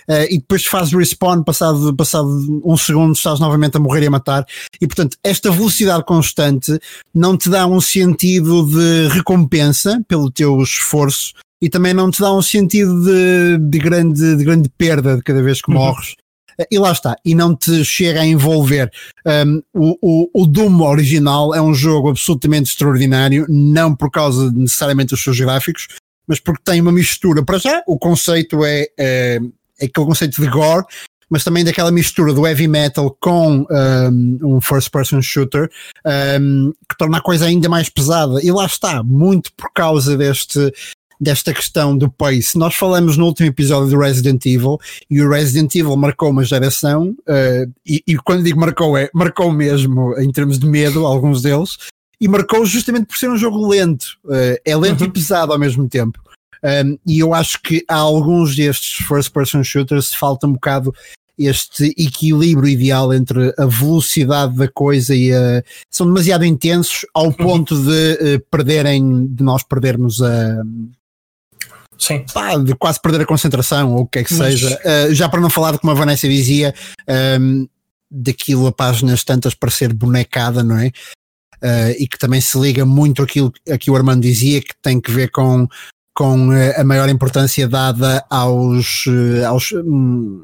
Uh, e depois faz respawn, passado, passado um segundo estás novamente a morrer e a matar, e portanto esta velocidade constante não te dá um sentido de recompensa pelo teu esforço e também não te dá um sentido de, de grande, de grande perda de cada vez que uhum. morres e lá está, e não te chega a envolver. Um, o, o, o Doom original é um jogo absolutamente extraordinário, não por causa necessariamente dos seus gráficos, mas porque tem uma mistura. Para já, o conceito é, é aquele conceito de gore, mas também daquela mistura do heavy metal com um, um first person shooter um, que torna a coisa ainda mais pesada. E lá está, muito por causa deste, desta questão do pace. Nós falamos no último episódio do Resident Evil e o Resident Evil marcou uma geração, uh, e, e, quando digo marcou, é marcou mesmo em termos de medo, alguns deles, e marcou justamente por ser um jogo lento. Uh, é lento uhum. e pesado ao mesmo tempo. Um, e eu acho que há alguns destes first person shooters falta um bocado este equilíbrio ideal entre a velocidade da coisa e a. são demasiado intensos ao uhum. ponto de uh, perderem, de nós perdermos a. Sim. Pá, de quase perder a concentração ou o que é que Mas... seja. Uh, já para não falar de como a Vanessa dizia, um, daquilo a páginas tantas para ser bonecada, não é? Uh, e que também se liga muito àquilo a que o Armando dizia, que tem que ver com, com a maior importância dada aos, aos um,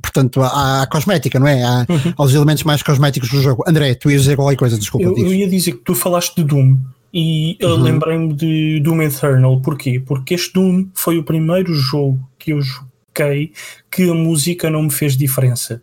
portanto, à, à, cosmética, não é? À, uhum. Aos elementos mais cosméticos do jogo. André, tu ias dizer qualquer coisa, desculpa. Eu, eu ia dizer que tu falaste de Doom e uhum. lembrei-me de Doom Eternal. Porquê? Porque este Doom foi o primeiro jogo que eu joguei que a música não me fez diferença.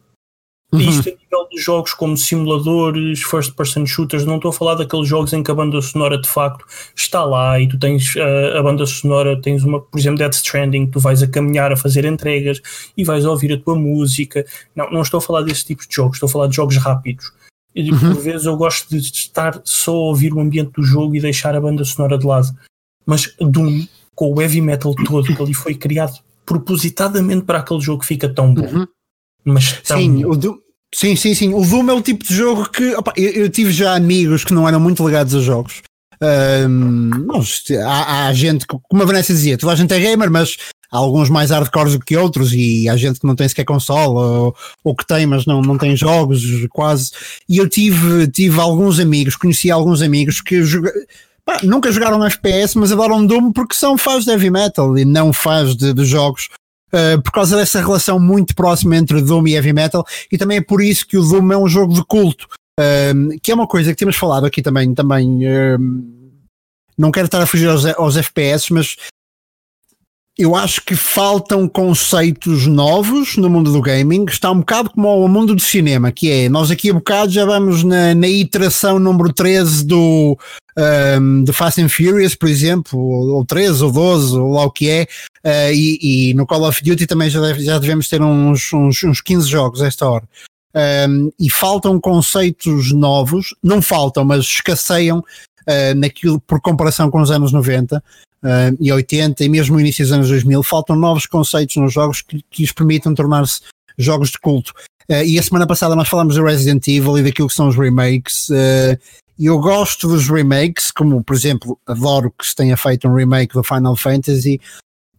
Uhum. Isto a nível de jogos como simuladores, first person shooters, não estou a falar daqueles jogos em que a banda sonora de facto está lá e tu tens uh, a banda sonora, tens uma, por exemplo, Dead Stranding, tu vais a caminhar a fazer entregas e vais a ouvir a tua música. Não, não estou a falar desse tipo de jogos, estou a falar de jogos rápidos. E uhum. por vezes eu gosto de estar só a ouvir o ambiente do jogo e deixar a banda sonora de lado. Mas Doom, com o heavy metal todo que ali foi criado propositadamente para aquele jogo, fica tão bom. Uhum mas tão... sim, o Doom, sim, sim, sim. O Doom é o tipo de jogo que opa, eu, eu, tive já amigos que não eram muito ligados a jogos. Um, há, há, gente, como a Vanessa dizia, toda a gente é gamer, mas há alguns mais hardcore do que outros, e há gente que não tem sequer console, ou, ou que tem, mas não, não tem jogos, quase. E eu tive, tive alguns amigos, conheci alguns amigos que joga, pá, nunca jogaram FPS, mas adoram Doom porque são fãs de heavy metal e não fãs de, de jogos Uh, por causa dessa relação muito próxima entre Doom e Heavy Metal, e também é por isso que o Doom é um jogo de culto, uh, que é uma coisa que temos falado aqui também. também uh, não quero estar a fugir aos, aos FPS, mas eu acho que faltam conceitos novos no mundo do gaming. Está um bocado como o mundo do cinema, que é nós aqui a bocado já vamos na, na iteração número 13 do, um, de Fast and Furious, por exemplo, ou, ou 13 ou 12, ou lá o que é, uh, e, e, no Call of Duty também já, deve, já devemos ter uns, uns, uns 15 jogos a esta hora. Um, e faltam conceitos novos, não faltam, mas escasseiam uh, naquilo por comparação com os anos 90 uh, e 80 e mesmo início dos anos 2000, faltam novos conceitos nos jogos que, que os permitam tornar-se jogos de culto. Uh, e a semana passada nós falamos do Resident Evil e daquilo que são os remakes. E eu gosto dos remakes, como por exemplo, adoro que se tenha feito um remake do Final Fantasy.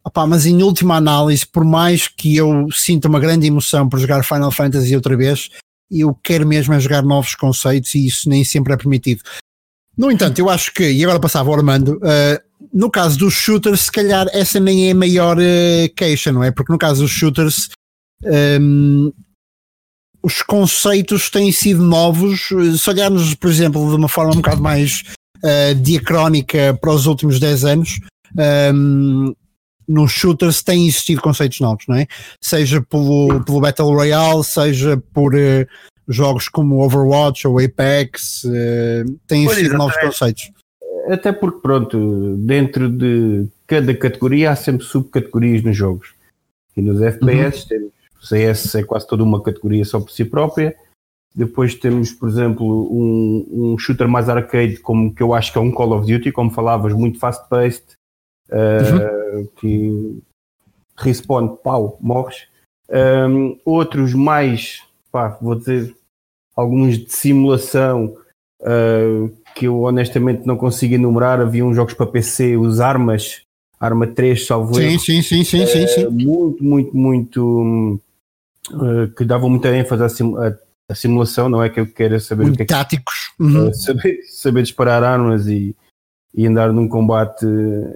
Opa, mas em última análise, por mais que eu sinta uma grande emoção por jogar Final Fantasy outra vez, eu quero mesmo é jogar novos conceitos e isso nem sempre é permitido. No entanto, eu acho que, e agora passava ao Armando, uh, no caso dos shooters, se calhar essa nem é a maior uh, queixa, não é? Porque no caso dos shooters, um, ehm, os conceitos têm sido novos. Se olharmos, por exemplo, de uma forma um bocado mais uh, diacrónica para os últimos 10 anos, um, ehm, nos shooters têm existido conceitos novos, não é? Seja pelo, pelo Battle Royale, seja por uh, jogos como Overwatch ou Apex, uh, têm existido novos conceitos até porque, pronto, dentro de cada categoria há sempre subcategorias nos jogos. E nos FPS uhum. temos CS é quase toda uma categoria só por si própria. Depois temos, por exemplo, um, um shooter mais arcade, como que eu acho que é um Call of Duty, como falavas, muito fast-paced, uh, uhum. que respawn, pau, morres. Um, outros mais, pá, vou dizer, alguns de simulação, uh, que eu honestamente não consigo enumerar. Havia uns jogos para PC, os Armas, Arma 3, salvo sim, sim, sim, sim, sim, sim. Muito, muito, muito. Uh, que davam muita ênfase à, sim, à, à, simulação, não é que eu queira saber muito o que é táticos. Que, uhum. uh, saber, saber disparar armas e, e andar num combate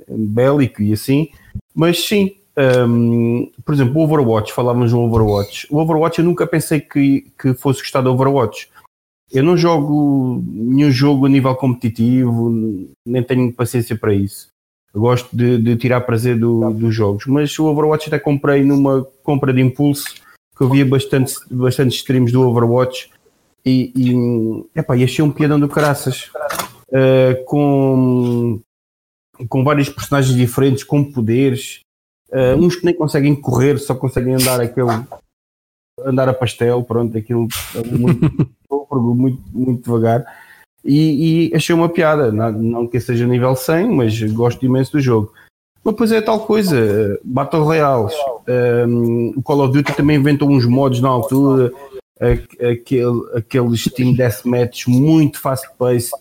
bélico e assim, mas sim, um, por exemplo, o Overwatch, falávamos no Overwatch. O Overwatch eu nunca pensei que, que fosse gostar do Overwatch. Eu não jogo nenhum jogo a nível competitivo, nem tenho paciência para isso. Eu gosto de, de tirar prazer do, dos jogos, mas o Overwatch até comprei numa compra de impulso que eu via bastante, bastante streams do Overwatch e, e, epá, e achei um piadão do caraças uh, com com vários personagens diferentes, com poderes, uh, uns que nem conseguem correr, só conseguem andar aquele andar a pastel, pronto, aquilo muito, muito, muito devagar. E, e, achei uma piada, não, não que seja nível 100, mas gosto imenso do jogo. Mas depois é tal coisa, Battle Royale. Um, o Call of Duty também inventou uns modos na altura, aquele, aqueles Team Deathmatch muito fast-paced,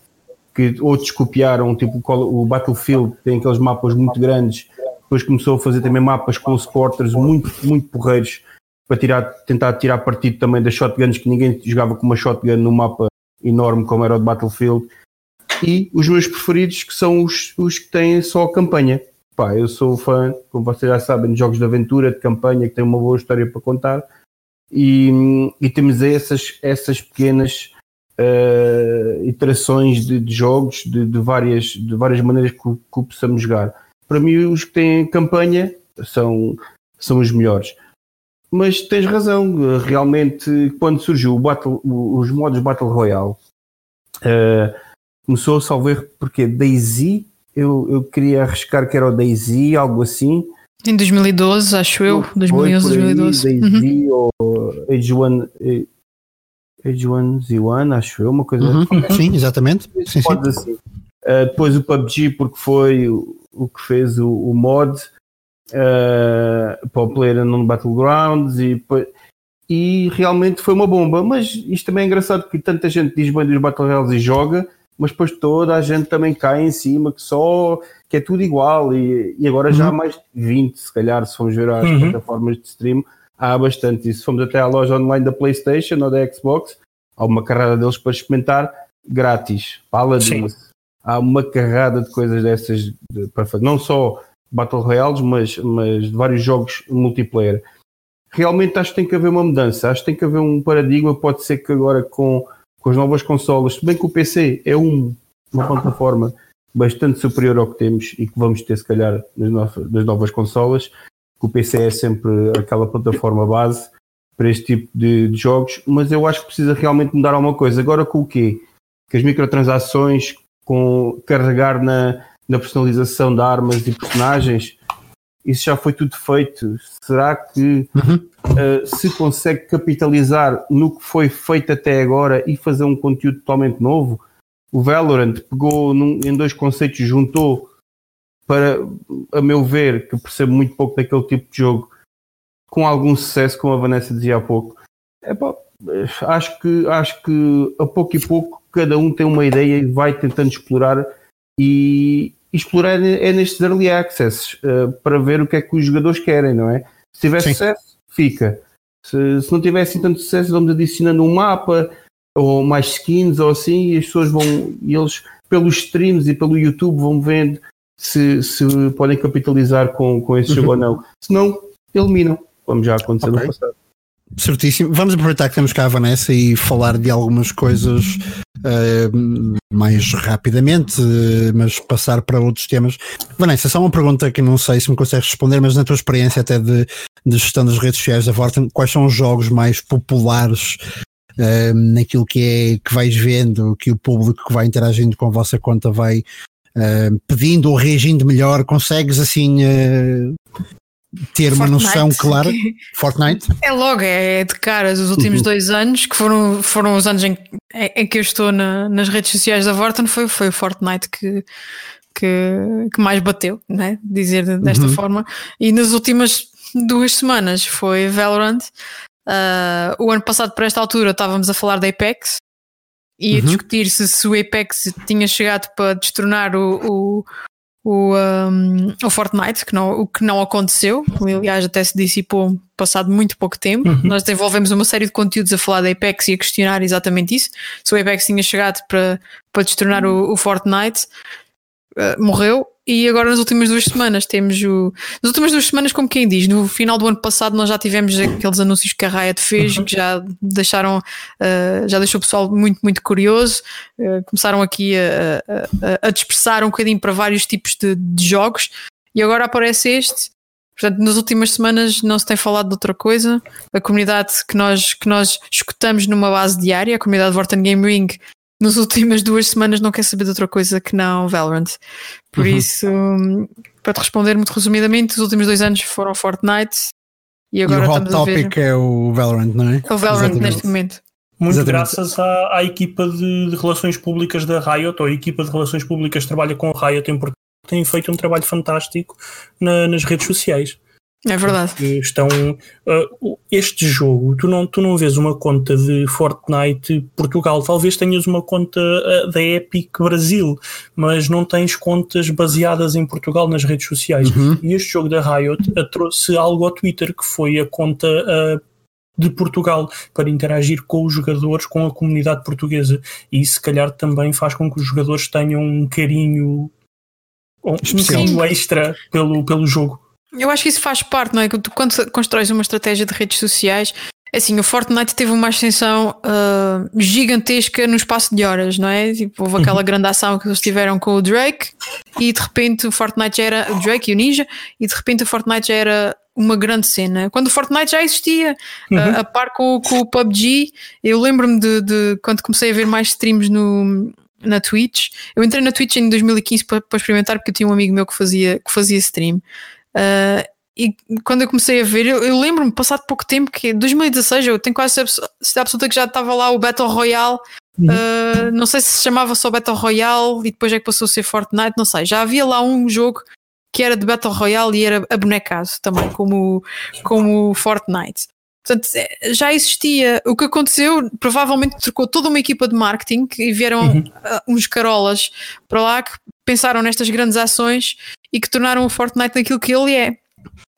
que outros copiaram, tipo o Battlefield, tem aqueles mapas muito grandes, depois começou a fazer também mapas com supporters muito, muito porreiros, para tirar, tentar tirar partido também das shotguns, que ninguém jogava com uma shotgun no mapa enorme como era o de Battlefield. E os meus preferidos, que são os, os que têm só a campanha. Pá, eu sou fã, como vocês já sabem, de jogos de aventura, de campanha, que têm uma boa história para contar. E, e temos essas, essas pequenas uh, iterações de, de jogos de, de, várias, de várias maneiras que, que possamos jogar. Para mim, os que têm campanha são, são os melhores. Mas tens razão, realmente, quando surgiu o Battle, os modos Battle Royale, uh, começou a salvar porque Daisy, eu, eu queria arriscar que era o Daisy, algo assim. Em 2012, acho eu, 2011, 2012. Daisy uhum. ou Age One, Age One Z1, acho eu, uma coisa uhum. assim. Sim, exatamente. Sim, sim. Assim. Uh, depois o PUBG, porque foi o, que fez o, o mod uh, para o Player no Battlegrounds e, e realmente foi uma bomba. Mas isto também é engraçado que tanta gente diz bem dos Battle Royales e joga, mas depois toda a gente também cai em cima que só que é tudo igual e, e agora uhum. já há mais de 20, se calhar, se formos ver as uhum. plataformas de stream, há bastante. E se formos até à loja online da Playstation ou da Xbox, há uma carrada deles para experimentar grátis. Paladins. Há uma carrada de coisas dessas de, para fazer. Não só Battle Royales, mas, mas vários jogos multiplayer. Realmente acho que tem que haver uma mudança, acho que tem que haver um paradigma. Pode ser que agora com, com as novas consolas, se bem que o PC é um, uma plataforma bastante superior ao que temos e que vamos ter, se calhar, nas, novas, nas novas consolas, que o PC é sempre aquela plataforma base para este tipo de, de, jogos, mas eu acho que precisa realmente mudar alguma coisa. Agora com o quê? Que as microtransações, com carregar na, na personalização de armas e personagens, isso já foi tudo feito. Será que uhum. uh, se consegue capitalizar no que foi feito até agora e fazer um conteúdo totalmente novo? O Valorant pegou num, em dois conceitos, juntou para, a meu ver, que percebo muito pouco daquele tipo de jogo, com algum sucesso, como a Vanessa dizia há pouco. Epá, acho que acho que a pouco e pouco cada um tem uma ideia e vai tentando explorar e, explorar é nestes early access uh, para ver o que é que os jogadores querem, não é? Se tiver Sim. sucesso, fica. Se, se não tiver assim tanto sucesso, vamos adicionando um mapa ou mais skins ou assim e as pessoas vão, e eles pelos streams e pelo YouTube vão vendo se, se podem capitalizar com, com esse uhum. jogo ou não. Se não, eliminam, como já aconteceu okay. no passado. Certíssimo. Vamos aproveitar que temos cá a Vanessa e falar de algumas coisas uh, mais rapidamente, uh, mas passar para outros temas. Vanessa, só uma pergunta que não sei se me consegues responder, mas na tua experiência até de, de gestão das redes sociais da Vorten, quais são os jogos mais populares uh, naquilo que é que vais vendo, que o público que vai interagindo com a vossa conta vai pedindo ou reagindo melhor? Consegues assim ter Fortnite. uma noção clara. Fortnite? É logo, é de caras os últimos uhum. dois anos, que foram, foram os anos em, em que eu estou na, nas redes sociais da Vorten, foi, foi o Fortnite que, que, que mais bateu, né? dizer desta uhum. forma. E nas últimas duas semanas foi Valorant. Uh, o ano passado, por esta altura, estávamos a falar da Apex e a uhum. discutir se, se o Apex tinha chegado para destronar o, o, o, um, o Fortnite, que não, o que não aconteceu, aliás, até se dissipou passado muito pouco tempo. Uhum. Nós desenvolvemos uma série de conteúdos a falar da Apex e a questionar exatamente isso. Se o Apex tinha chegado para, para destronar o, o Fortnite, uh, morreu. E agora nas últimas duas semanas temos o. Nas últimas duas semanas, como quem diz, no final do ano passado nós já tivemos aqueles anúncios que a Riot fez uhum. que já deixaram, uh, já deixou o pessoal muito, muito curioso. Uh, começaram aqui a, a, a, dispersar um bocadinho para vários tipos de, de, jogos e agora aparece este. Portanto, nas últimas semanas não se tem falado de outra coisa. A comunidade que nós, que nós escutamos numa base diária, a comunidade Vorten Game Ring, nas últimas duas semanas não quer saber de outra coisa que não Valorant. Por uhum. isso, para te responder muito resumidamente, os últimos dois anos foram Fortnite e agora e o hot topic é o Valorant, não é? É o Valorant Exatamente. neste momento. Muito Exatamente. graças à, à equipa de, de, relações públicas da Riot, ou a equipa de relações públicas que trabalha com a Riot em Portugal, tem feito um trabalho fantástico na, nas redes sociais. É verdade. estão, uh, este jogo, tu não, tu não vês uma conta de Fortnite Portugal, talvez tenhas uma conta uh, da Epic Brasil, mas não tens contas baseadas em Portugal nas redes sociais. Uhum. E este jogo da Riot uh, trouxe algo ao Twitter, que foi a conta de Portugal para interagir com os jogadores, com a comunidade portuguesa. E isso, se calhar, também faz com que os jogadores tenham um carinho, um carinho extra pelo, pelo jogo. Eu acho que isso faz parte, não é? Quando constróis uma estratégia de redes sociais, é assim, o Fortnite teve uma ascensão uh, gigantesca no espaço de horas, não é? Tipo, houve aquela uhum. grande ação que eles tiveram com o Drake e de repente o Fortnite já era o Drake e o Ninja e de repente o Fortnite já era uma grande cena. Quando o Fortnite já existia, uhum. uh, a par com, com, o PUBG, eu lembro-me de, de, quando comecei a ver mais streams no, na Twitch. Eu entrei na Twitch em 2015 para, para experimentar porque eu tinha um amigo meu que fazia, que fazia stream. Uh, e quando eu comecei a ver, eu, eu lembro-me, passado pouco tempo, que 2016 eu tenho quase certeza absoluta que já estava lá o Battle Royale. Uhum. Uh, não sei se se chamava só Battle Royale e depois é que passou a ser Fortnite, não sei. Já havia lá um jogo que era de Battle Royale e era a bonecado também, como, como Fortnite. Portanto, é, já existia. O que aconteceu, provavelmente trocou toda uma equipa de marketing e vieram uhum. uns carolas para lá que pensaram nestas grandes ações e que tornaram o Fortnite naquilo que ele é.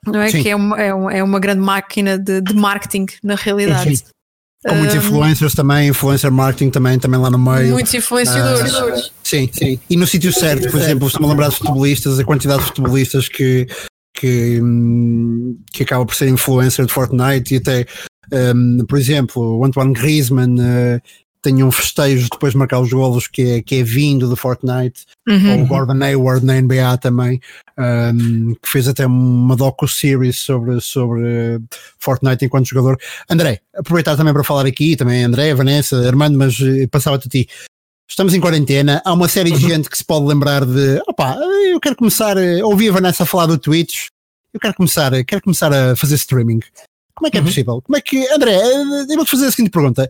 Não é? Sim. Que é uma, é, uma, é uma grande máquina de, de marketing, na realidade. Sim. Com muitos influencers um, também, influencer marketing também, também lá no meio. Muitos influenciadores. Uh, sim, sim. E no sítio certo, por exemplo, estou-me a lembrar de futebolistas, a quantidade de futebolistas que, que, hum, que acaba por ser influencer de Fortnite e até, um, por exemplo, o Antoine Griezmann uh, tem um festejo depois de marcar os golos que é, que é vindo do Fortnite, uhum. ou o Gordon Hayward na NBA também, um, que fez até uma docu-series sobre, sobre Fortnite enquanto jogador. André, aproveitar também para falar aqui, também André, Vanessa, Armando, mas eh, passava-te a ti. Estamos em quarentena, há uma série de uhum. gente que se pode lembrar de opá, eu quero começar, ouvi a Vanessa falar do Twitch, eu quero começar, quero começar a fazer streaming. Como é que é uhum. possível? Como é que, André, eh, eu vou-te fazer a seguinte pergunta.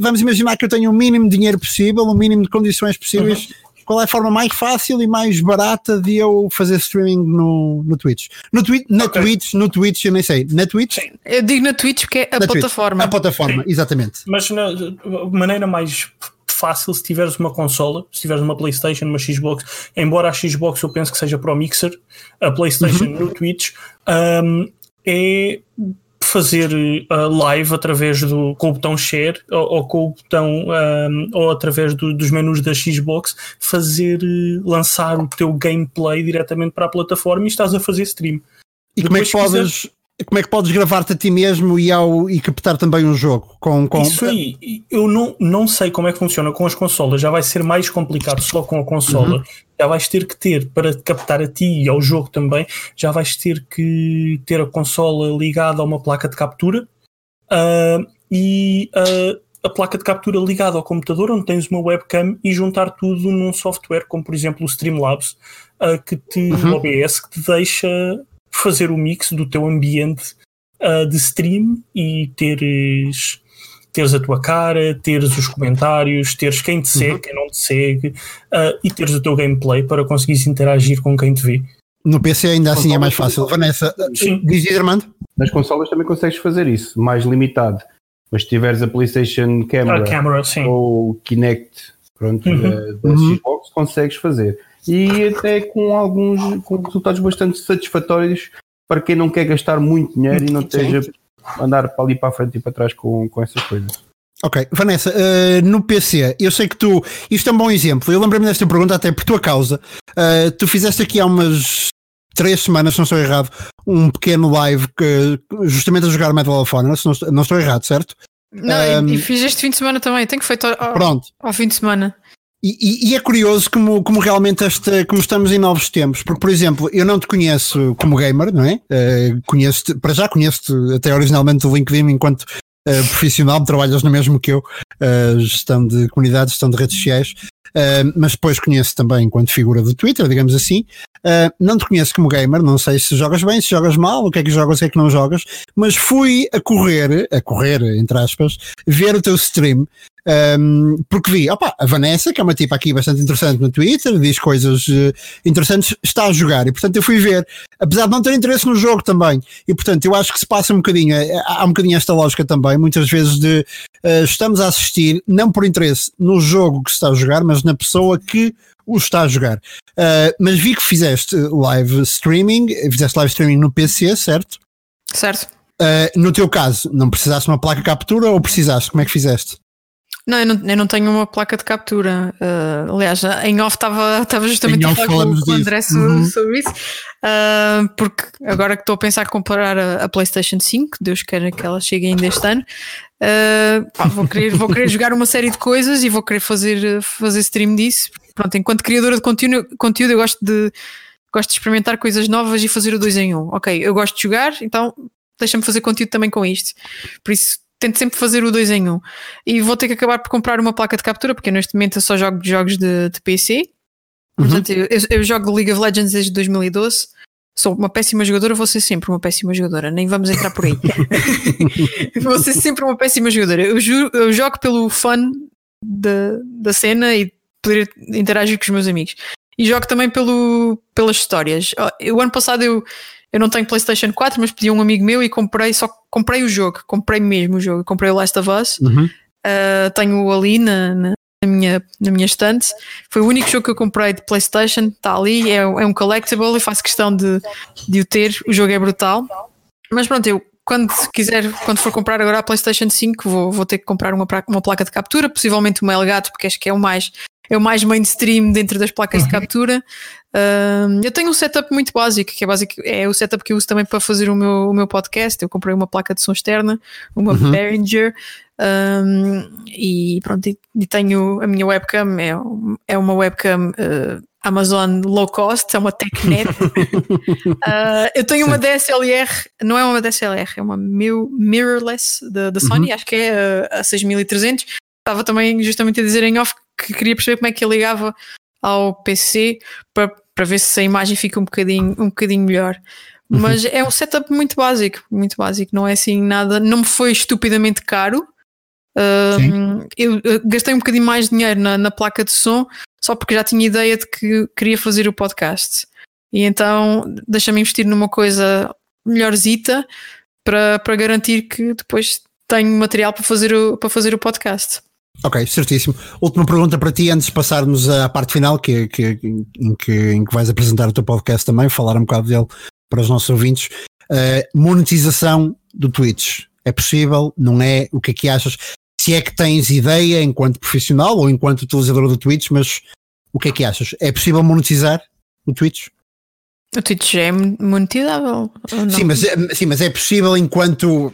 Vamos imaginar que eu tenho o mínimo de dinheiro possível, o mínimo de condições possíveis. Uhum. Qual é a forma mais fácil e mais barata de eu fazer streaming no, no Twitch? No twi na okay. Twitch, no Twitch, eu nem sei. Na Twitch? Sim. Eu digo na Twitch porque é a na plataforma. Twitch. A plataforma, Sim. exatamente. Mas na maneira mais fácil se tiveres uma consola, se tiveres uma PlayStation, uma Xbox, embora a Xbox eu penso que seja para o Mixer, a PlayStation uhum. no Twitch, um, é fazer uh, live através do com o botão share ou, ou com o botão um, ou através do, dos menus da Xbox fazer uh, lançar o teu gameplay diretamente para a plataforma e estás a fazer stream. E Depois como é que podes como é que podes gravar-te a ti mesmo e, ao, e captar também um jogo? Com, com... Isso aí, eu não, não sei como é que funciona com as consolas, já vai ser mais complicado só com a consola. Uhum. Já vais ter que ter, para captar a ti e ao jogo também, já vais ter que ter a consola ligada a uma placa de captura uh, e uh, a placa de captura ligada ao computador, onde tens uma webcam e juntar tudo num software, como por exemplo o Streamlabs, uh, que te, uhum. OBS, que te deixa fazer o mix do teu ambiente uh, de stream e teres, teres a tua cara, teres os comentários, teres quem te segue, uhum. quem não te segue uh, e teres o teu gameplay para conseguires interagir com quem te vê. No PC ainda assim é mais fácil. Vanessa, Sim. diz Armando? Nas consolas também consegues fazer isso, mais limitado. Mas se tiveres a PlayStation Camera, camera ou Kinect pronto, uhum. da, da uhum. Xbox, consegues fazer e até com alguns com resultados bastante satisfatórios para quem não quer gastar muito dinheiro e não esteja andar para ali para a frente e para trás com, com essas coisas. Ok, Vanessa, uh, no PC, eu sei que tu, isto é um bom exemplo, eu lembrei-me desta pergunta até por tua causa, uh, tu fizeste aqui há umas três semanas, se não estou errado, um pequeno live que, justamente a jogar Medal of Honor, se não, não estou errado, certo? Não, um, e, e, fiz este fim de semana também, tenho que feito ao, pronto. ao fim de semana. E, e, é curioso como, como realmente esta, como estamos em novos tempos, porque, por exemplo, eu não te conheço como gamer, não é? Uh, conheço para já conheço-te até originalmente o LinkedIn enquanto uh, profissional, trabalhas no mesmo que eu, uh, gestão de comunidades, gestão de redes sociais, mas depois conheço também enquanto figura do Twitter, digamos assim. não te conheço como gamer, não sei se jogas bem, se jogas mal, o que é que jogas, o que é que não jogas, mas fui a correr, a correr, entre aspas, ver o teu stream um, porque vi, opa, a Vanessa, que é uma tipa aqui bastante interessante no Twitter, diz coisas uh, interessantes, está a jogar e portanto eu fui ver, apesar de não ter interesse no jogo também, e portanto eu acho que se passa um bocadinho, eh, há um bocadinho esta lógica também, muitas vezes de uh, estamos a assistir, não por interesse no jogo que se está a jogar, mas na pessoa que o está a jogar. Uh, mas vi que fizeste live streaming, fizeste live streaming no PC, certo? Certo. no teu caso, não precisaste de uma placa captura ou precisaste? Como é que fizeste? Não eu, não, eu não tenho uma placa de captura. Uh, aliás, em off estava justamente a falar com, o André uhum. sobre isso, uh, porque agora que estou a pensar em comprar a, a, PlayStation 5, Deus queira que ela chegue ainda este ano, uh, pá, vou, querer, vou querer jogar uma série de coisas e vou querer fazer, fazer stream disso. Pronto, enquanto criadora de conteúdo, conteúdo eu gosto de, gosto de experimentar coisas novas e fazer o dois em um. Ok, eu gosto de jogar, então deixa-me fazer conteúdo também com isto. Por isso tento sempre fazer o 2 em 1. Um. E vou ter que acabar por comprar uma placa de captura, porque neste momento eu só jogo jogos de, de PC. Uhum. Portanto, eu, eu, jogo League of Legends desde 2012. Sou uma péssima jogadora, vou ser sempre uma péssima jogadora. Nem vamos entrar por aí. vou ser sempre uma péssima jogadora. Eu, eu jogo pelo fun da, da cena e poder interagir com os meus amigos. E jogo também pelo, pelas histórias. O ano passado eu eu não tenho PlayStation 4, mas pedi a um amigo meu e comprei, só comprei o jogo, comprei mesmo o jogo, comprei o Last of Us. Uhum. Uh, tenho ali na, na, minha, na minha estante. Foi o único jogo que eu comprei de PlayStation, está ali, é, é um collectible e faço questão de, de o ter. O jogo é brutal. Mas pronto, eu quando quiser, quando for comprar agora a PlayStation 5, vou, vou ter que comprar uma, uma placa de captura, possivelmente uma Elgato, porque acho que é o mais é o mais mainstream dentro das placas de uhum. captura. Eu tenho um setup muito básico, que é básico, é o setup que eu uso também para fazer o meu, o meu podcast. Eu comprei uma placa de som externa, uma uhum. Behringer, um, e pronto, e, e, tenho a minha webcam, é, é uma webcam uh, Amazon low cost, é uma TechNet. uh, eu tenho Sim. uma DSLR, não é uma DSLR, é uma mirrorless da, da Sony, uhum. acho que é a, a 6300. Estava também justamente a dizer em off que queria perceber como é que ele ligava ao PC para, para ver se a imagem fica um bocadinho, um bocadinho melhor. Uhum. Mas é um setup muito básico, muito básico, não é assim nada, não me foi estupidamente caro. Uh, eu, eu, gastei um bocadinho mais dinheiro na, na, placa de som só porque já tinha ideia de que queria fazer o podcast. E então deixa-me investir numa coisa melhorzita para, para garantir que depois tenho material para fazer o, para fazer o podcast. Ok, certíssimo. Última pergunta para ti, antes de passarmos à parte final, que, que, em, que, em que vais apresentar o teu podcast também, falar um bocado dele para os nossos ouvintes. Uh, monetização do Twitch. É possível? Não é? O que é que achas? Se é que tens ideia enquanto profissional ou enquanto utilizador do Twitch, mas o que é que achas? É possível monetizar o Twitch? O Twitch é monetizável. Sim mas, é, sim, mas é possível enquanto.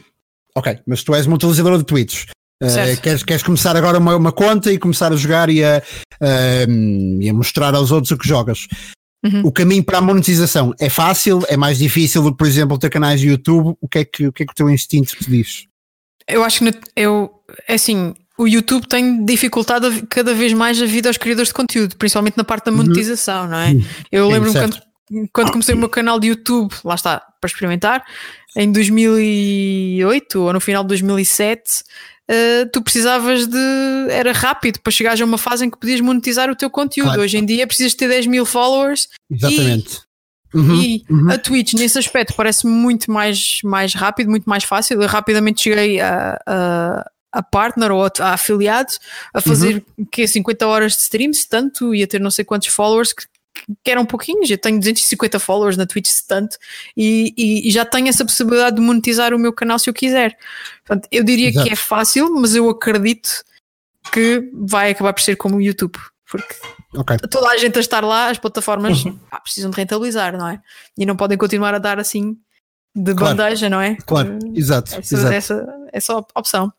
Ok, mas tu és uma utilizadora de Twitch. Uh, queres, queres começar agora uma, uma, conta e começar a jogar e a, uh, e a mostrar aos outros o que jogas. Uhum. O caminho para a monetização é fácil, é mais difícil do que, por exemplo, ter canais de YouTube. O que é que o, que é que o teu instinto te diz? Eu acho que eu, é assim, o YouTube tem dificultado cada vez mais a vida aos criadores de conteúdo, principalmente na parte da uhum. monetização, uhum. não é? Eu lembro-me quando, quando comecei o meu canal de YouTube, lá está, para experimentar, em 2008 ou no final de 2007 uh, tu precisavas de. Era rápido para chegares a uma fase em que podias monetizar o teu conteúdo. Claro. Hoje em dia precisas ter 10 mil followers. Exatamente. E, uhum, e uhum. a Twitch, nesse aspecto, parece muito mais, mais rápido, muito mais fácil. Eu rapidamente cheguei a, a a partner ou a, a afiliado a fazer uhum. que 50 horas de streams, tanto ia ter não sei quantos followers que, que era um pouquinho, já tenho 250 followers na Twitch tanto e, e, e, já tenho essa possibilidade de monetizar o meu canal se eu quiser. Portanto, eu diria Exato. que é fácil, mas eu acredito que vai acabar por ser como o YouTube, porque okay. toda a gente a estar lá, as plataformas uhum. ah, precisam de rentabilizar, não é? E não podem continuar a dar assim de claro. bandeja, não é? Claro, exato. Essa, exato. essa, essa opção.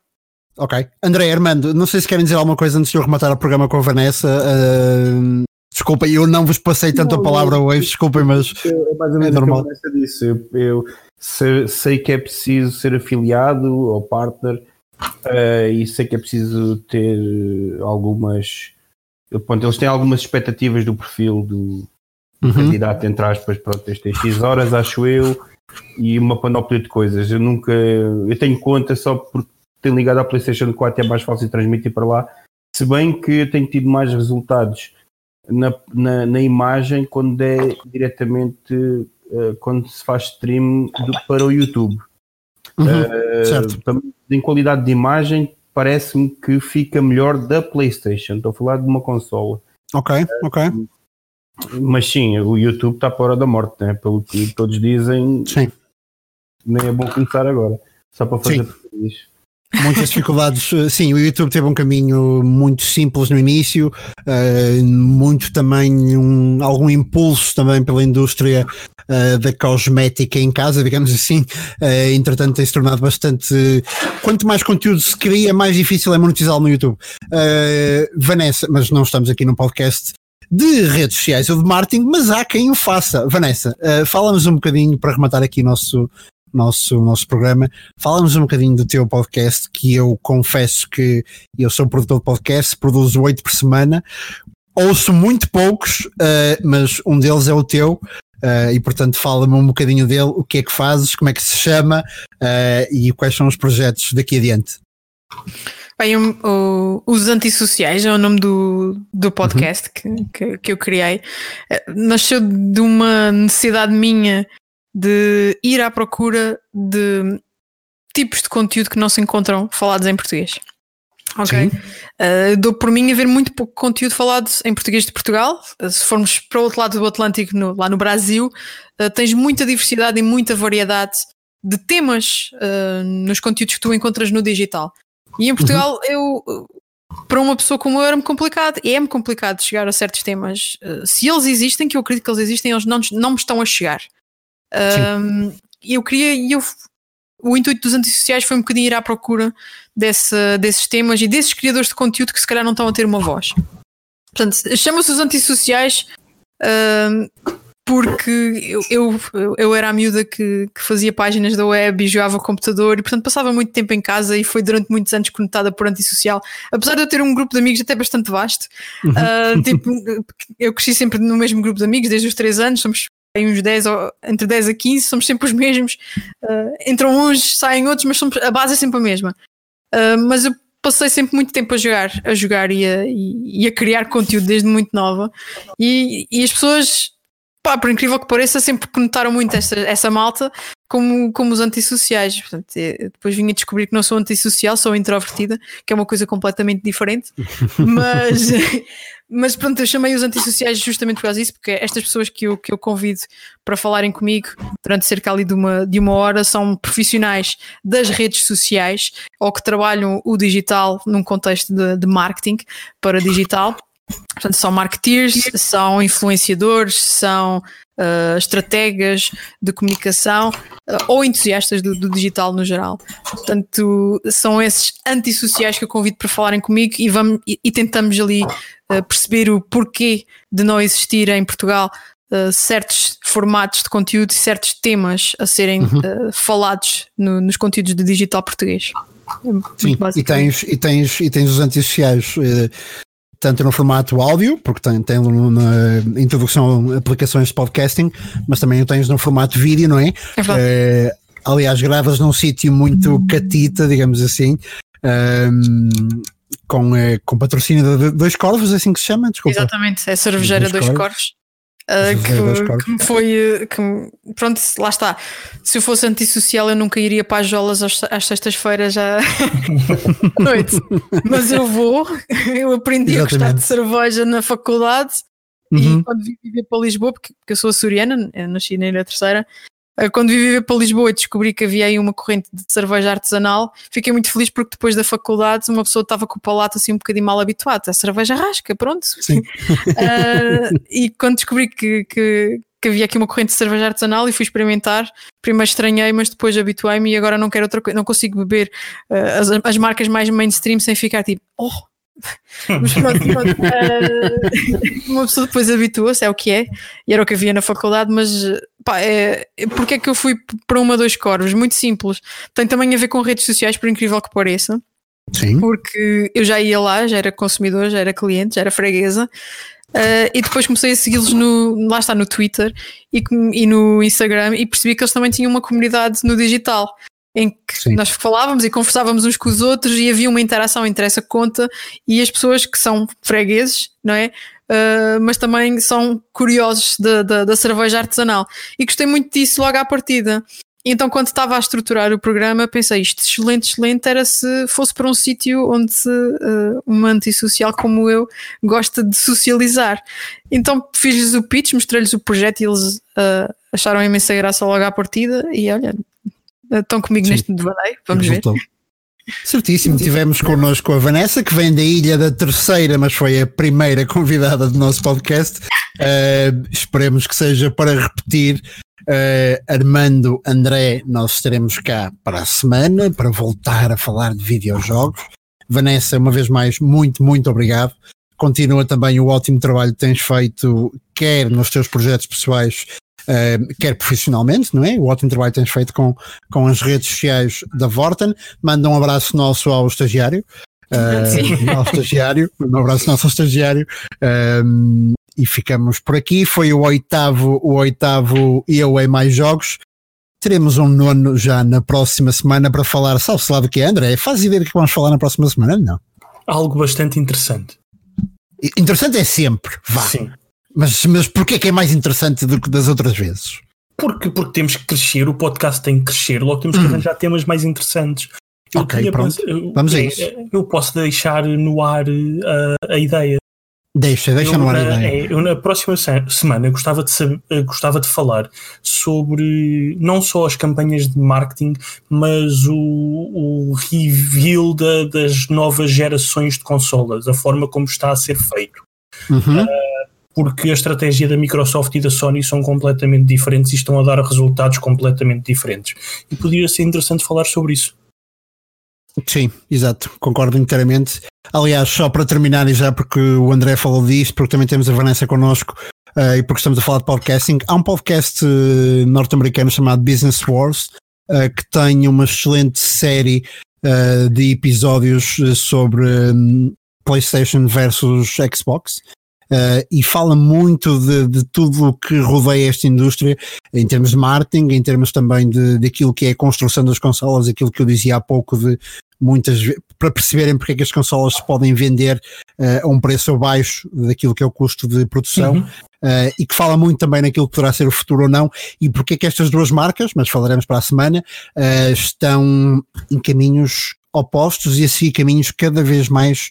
Ok. André, Armando, não sei se querem dizer alguma coisa antes de eu rematar o programa com a Vanessa. Uh, Desculpem, eu não vos passei tanto não, a palavra hoje, desculpem, mas é mais ou menos é normal. Disso. Eu, eu sei, sei, que é preciso ser afiliado ou partner uh, e sei que é preciso ter algumas. Pronto, eles têm algumas expectativas do perfil do uhum. candidato, entre aspas, pronto, este X horas, acho eu, e uma panóplia de coisas. Eu nunca. Eu tenho conta só porque tenho ligado à PlayStation 4 é mais fácil transmitir para lá. Se bem que eu tenho tido mais resultados na, na, na imagem quando é diretamente uh, quando se faz stream do, para o YouTube. Uhum, uh, certo. Em qualidade de imagem, parece-me que fica melhor da PlayStation. Estou a falar de uma consola. Ok, ok. Mas sim, o YouTube está para a hora da morte, né? pelo que todos dizem. Sim. Nem é bom começar agora, só para fazer isso. Muitas dificuldades. Sim, o YouTube teve um caminho muito simples no início, uh, muito também um, algum impulso também pela indústria uh, da cosmética em casa, digamos assim. Uh, entretanto, tem se tornado bastante. Quanto mais conteúdo se cria, mais difícil é monetizá-lo no YouTube. Vanessa, mas não estamos aqui num podcast de redes sociais ou de marketing, mas há quem o faça. Vanessa, uh, fala-nos um bocadinho para rematar aqui nosso, nosso, nosso programa. Fala-nos um bocadinho do teu podcast, que eu confesso que eu sou produtor de podcast, produzo oito por semana. Ouço muito poucos, uh, mas um deles é o teu. Uh, e portanto fala-me um bocadinho dele, o que é que fazes, como é que se chama uh, e quais são os projetos daqui adiante. Bem, o, Os Antissociais é o nome do, do podcast uhum. que, que, que, eu criei. Nasceu de uma necessidade minha de ir à procura de tipos de conteúdo que não se encontram falados em português. Ok? Uh, dou por mim a ver muito pouco conteúdo falado em português de Portugal. Uh, se formos para o outro lado do Atlântico, no, lá no Brasil, uh, tens muita diversidade e muita variedade de temas nos conteúdos que tu encontras no digital. E em Portugal, uhum. eu, para uma pessoa como eu, era-me complicado. E é-me complicado chegar a certos temas. se eles existem, que eu acredito que eles existem, eles não, não me estão a chegar. Um, eu queria, eu, o intuito dos antissociais foi um bocadinho ir à procura desse, desses temas e desses criadores de conteúdo que se calhar não estão a ter uma voz. Portanto, chama-se os antissociais um, porque eu, eu, eu era a miúda que, que, fazia páginas da web e jogava computador e portanto passava muito tempo em casa e foi durante muitos anos conectada por antissocial. Apesar de eu ter um grupo de amigos até bastante vasto, uh, tipo, eu cresci sempre no mesmo grupo de amigos desde os 3 anos, somos tem uns 10, entre 10 a 15, somos sempre os mesmos. Uh, entram uns, saem outros, mas somos, a base é sempre a mesma. Uh, mas eu passei sempre muito tempo a jogar, a jogar e a, e, e a criar conteúdo desde muito nova. E, e, as pessoas, pá, por incrível que pareça, sempre conotaram muito essa, essa malta como, como os antissociais. Portanto, é, depois vim a descobrir que não sou antissocial, sou introvertida, que é uma coisa completamente diferente. mas, mas pronto, eu chamei os antissociais justamente por causa disso, porque estas pessoas que eu, que eu convido para falarem comigo durante cerca ali de uma, de uma hora são profissionais das redes sociais ou que trabalham o digital num contexto de, de marketing para digital. Portanto, são marketeers, são influenciadores, são uh, estrategas de comunicação uh, ou entusiastas do, do, digital no geral. Portanto, são esses antissociais que eu convido para falarem comigo e, vamos, e, e tentamos ali uh, perceber o porquê de não existir em Portugal Uh, certos formatos de conteúdo e certos temas a serem uhum. uh, falados no, nos conteúdos de digital português. É Sim, e tens, e, tens, e tens os antissociais uh, tanto no formato áudio, porque tem, tem na introdução aplicações de podcasting, mas também o tens no formato vídeo, não é? é aliás, gravas num sítio muito catita, digamos assim, um, com, eh, com patrocínio de Dois Corvos, é assim que se chama? Desculpa. Exatamente, é cervejeira Dois, dois Corvos. Uh, que, que, foi que, pronto, lá está. Se eu fosse antissocial, eu nunca iria para as jolas às, às sextas-feiras à noite. Mas eu vou, eu aprendi Exatamente. a gostar de cerveja na faculdade uhum. e quando vim viver para Lisboa, porque, porque eu sou açoriana, eu nasci na Ilha Terceira, eh, quando vim viver para Lisboa e descobri que havia aí uma corrente de cerveja artesanal, fiquei muito feliz porque depois da faculdade uma pessoa estava com o palato assim um bocadinho mal habituado. A cerveja rasca, pronto. Sim. uh, e quando descobri que, que, que, havia aqui uma corrente de cerveja artesanal e fui experimentar, primeiro estranhei, mas depois habituei-me e agora não quero outra coisa, não consigo beber uh, as, as marcas mais mainstream sem ficar tipo, oh, mas pronto, pronto uh, uma pessoa depois habitua-se, é o que é, e era o que havia na faculdade, mas pá, é, porque é que eu fui para uma dos corvos? Muito simples. Tem também a ver com redes sociais, por incrível que pareça. Sim. Porque eu já ia lá, já era consumidor, já era cliente, já era freguesa. Uh, e depois comecei a segui-los no, lá está no Twitter e, e, no Instagram e percebi que eles também tinham uma comunidade no digital em que Sim. nós falávamos e conversávamos uns com os outros e havia uma interação entre essa conta e as pessoas que são fregueses, não é? Uh, mas também são curiosos da, cerveja artesanal. E gostei muito disso logo à partida. Então, quando estava a estruturar o programa, pensei isto excelente, excelente era se fosse para um sítio onde uh, uma antissocial como eu gosta de socializar. Então, fiz-lhes o pitch, mostrei-lhes o projeto e eles uh, acharam imensa graça logo à partida. E olha, estão comigo Sim. neste devaneio, vamos ver. Certíssimo, tivemos connosco a Vanessa, que vem da ilha da terceira, mas foi a primeira convidada do nosso podcast. Uh, esperemos que seja para repetir Uh, Armando, André, nós estaremos cá para a semana para voltar a falar de videojogos. Vanessa, uma vez mais, muito, muito obrigado. Continua também o ótimo trabalho que tens feito, quer nos teus projetos pessoais, uh, quer profissionalmente, não é? O ótimo trabalho que tens feito com, com as redes sociais da Vorten. Manda um abraço nosso ao estagiário. Uh, ao estagiário, um abraço nosso ao estagiário. Um, e ficamos por aqui. Foi o oitavo, o oitavo Eu em Mais Jogos. Teremos um nono já na próxima semana para falar, sabe-se lá do que é, André? Faz ideia do que vamos falar na próxima semana? Não. Algo bastante interessante. Interessante é sempre, vá. Sim. Mas, mas porquê que é mais interessante do que das outras vezes? Porque, porque temos que crescer, o podcast tem que crescer, logo temos que hum. arranjar temas mais interessantes. Eu ok, pronto. Pensar, Vamos a isso. Eu posso deixar no ar a, eh, a ideia Deixa, deixa eu, no ar é, eu na próxima semana gostava de, saber, gostava de falar sobre não só as campanhas de marketing, mas o, o reveal da, das novas gerações de consolas, a forma como está a ser feito. Uhum. Uh, porque a estratégia da Microsoft e da Sony são completamente diferentes e estão a dar resultados completamente diferentes. E poderia ser interessante falar sobre isso. Sim, exato, concordo inteiramente. Aliás, só para terminar, e já porque o André falou disso, porque também temos a Vanessa connosco uh, e porque estamos a falar de podcasting, há um podcast uh, norte-americano chamado Business Wars uh, que tem uma excelente série de episódios sobre um, PlayStation versus Xbox. Uh, e fala muito de, de tudo o que rodeia esta indústria em termos de marketing, em termos também de, daquilo que é a construção das consolas, aquilo que eu dizia há pouco de muitas para perceberem porque é que as consolas se podem vender uh, a um preço abaixo daquilo que é o custo de produção uhum. uh, e que fala muito também naquilo que poderá ser o futuro ou não e porque é que estas duas marcas, mas falaremos para a semana, estão em caminhos opostos e assim caminhos cada vez mais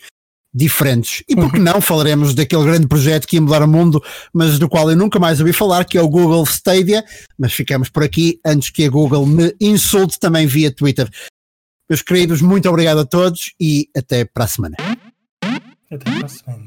diferentes. E por que uhum. não falaremos daquele grande projeto que ia mudar o mundo, mas do qual eu nunca mais ouvi falar, que é o Google Stadia. Mas ficamos por aqui antes que a Google me insulte também via Twitter. Meus queridos, muito obrigado a todos e até para a semana. Até para a semana.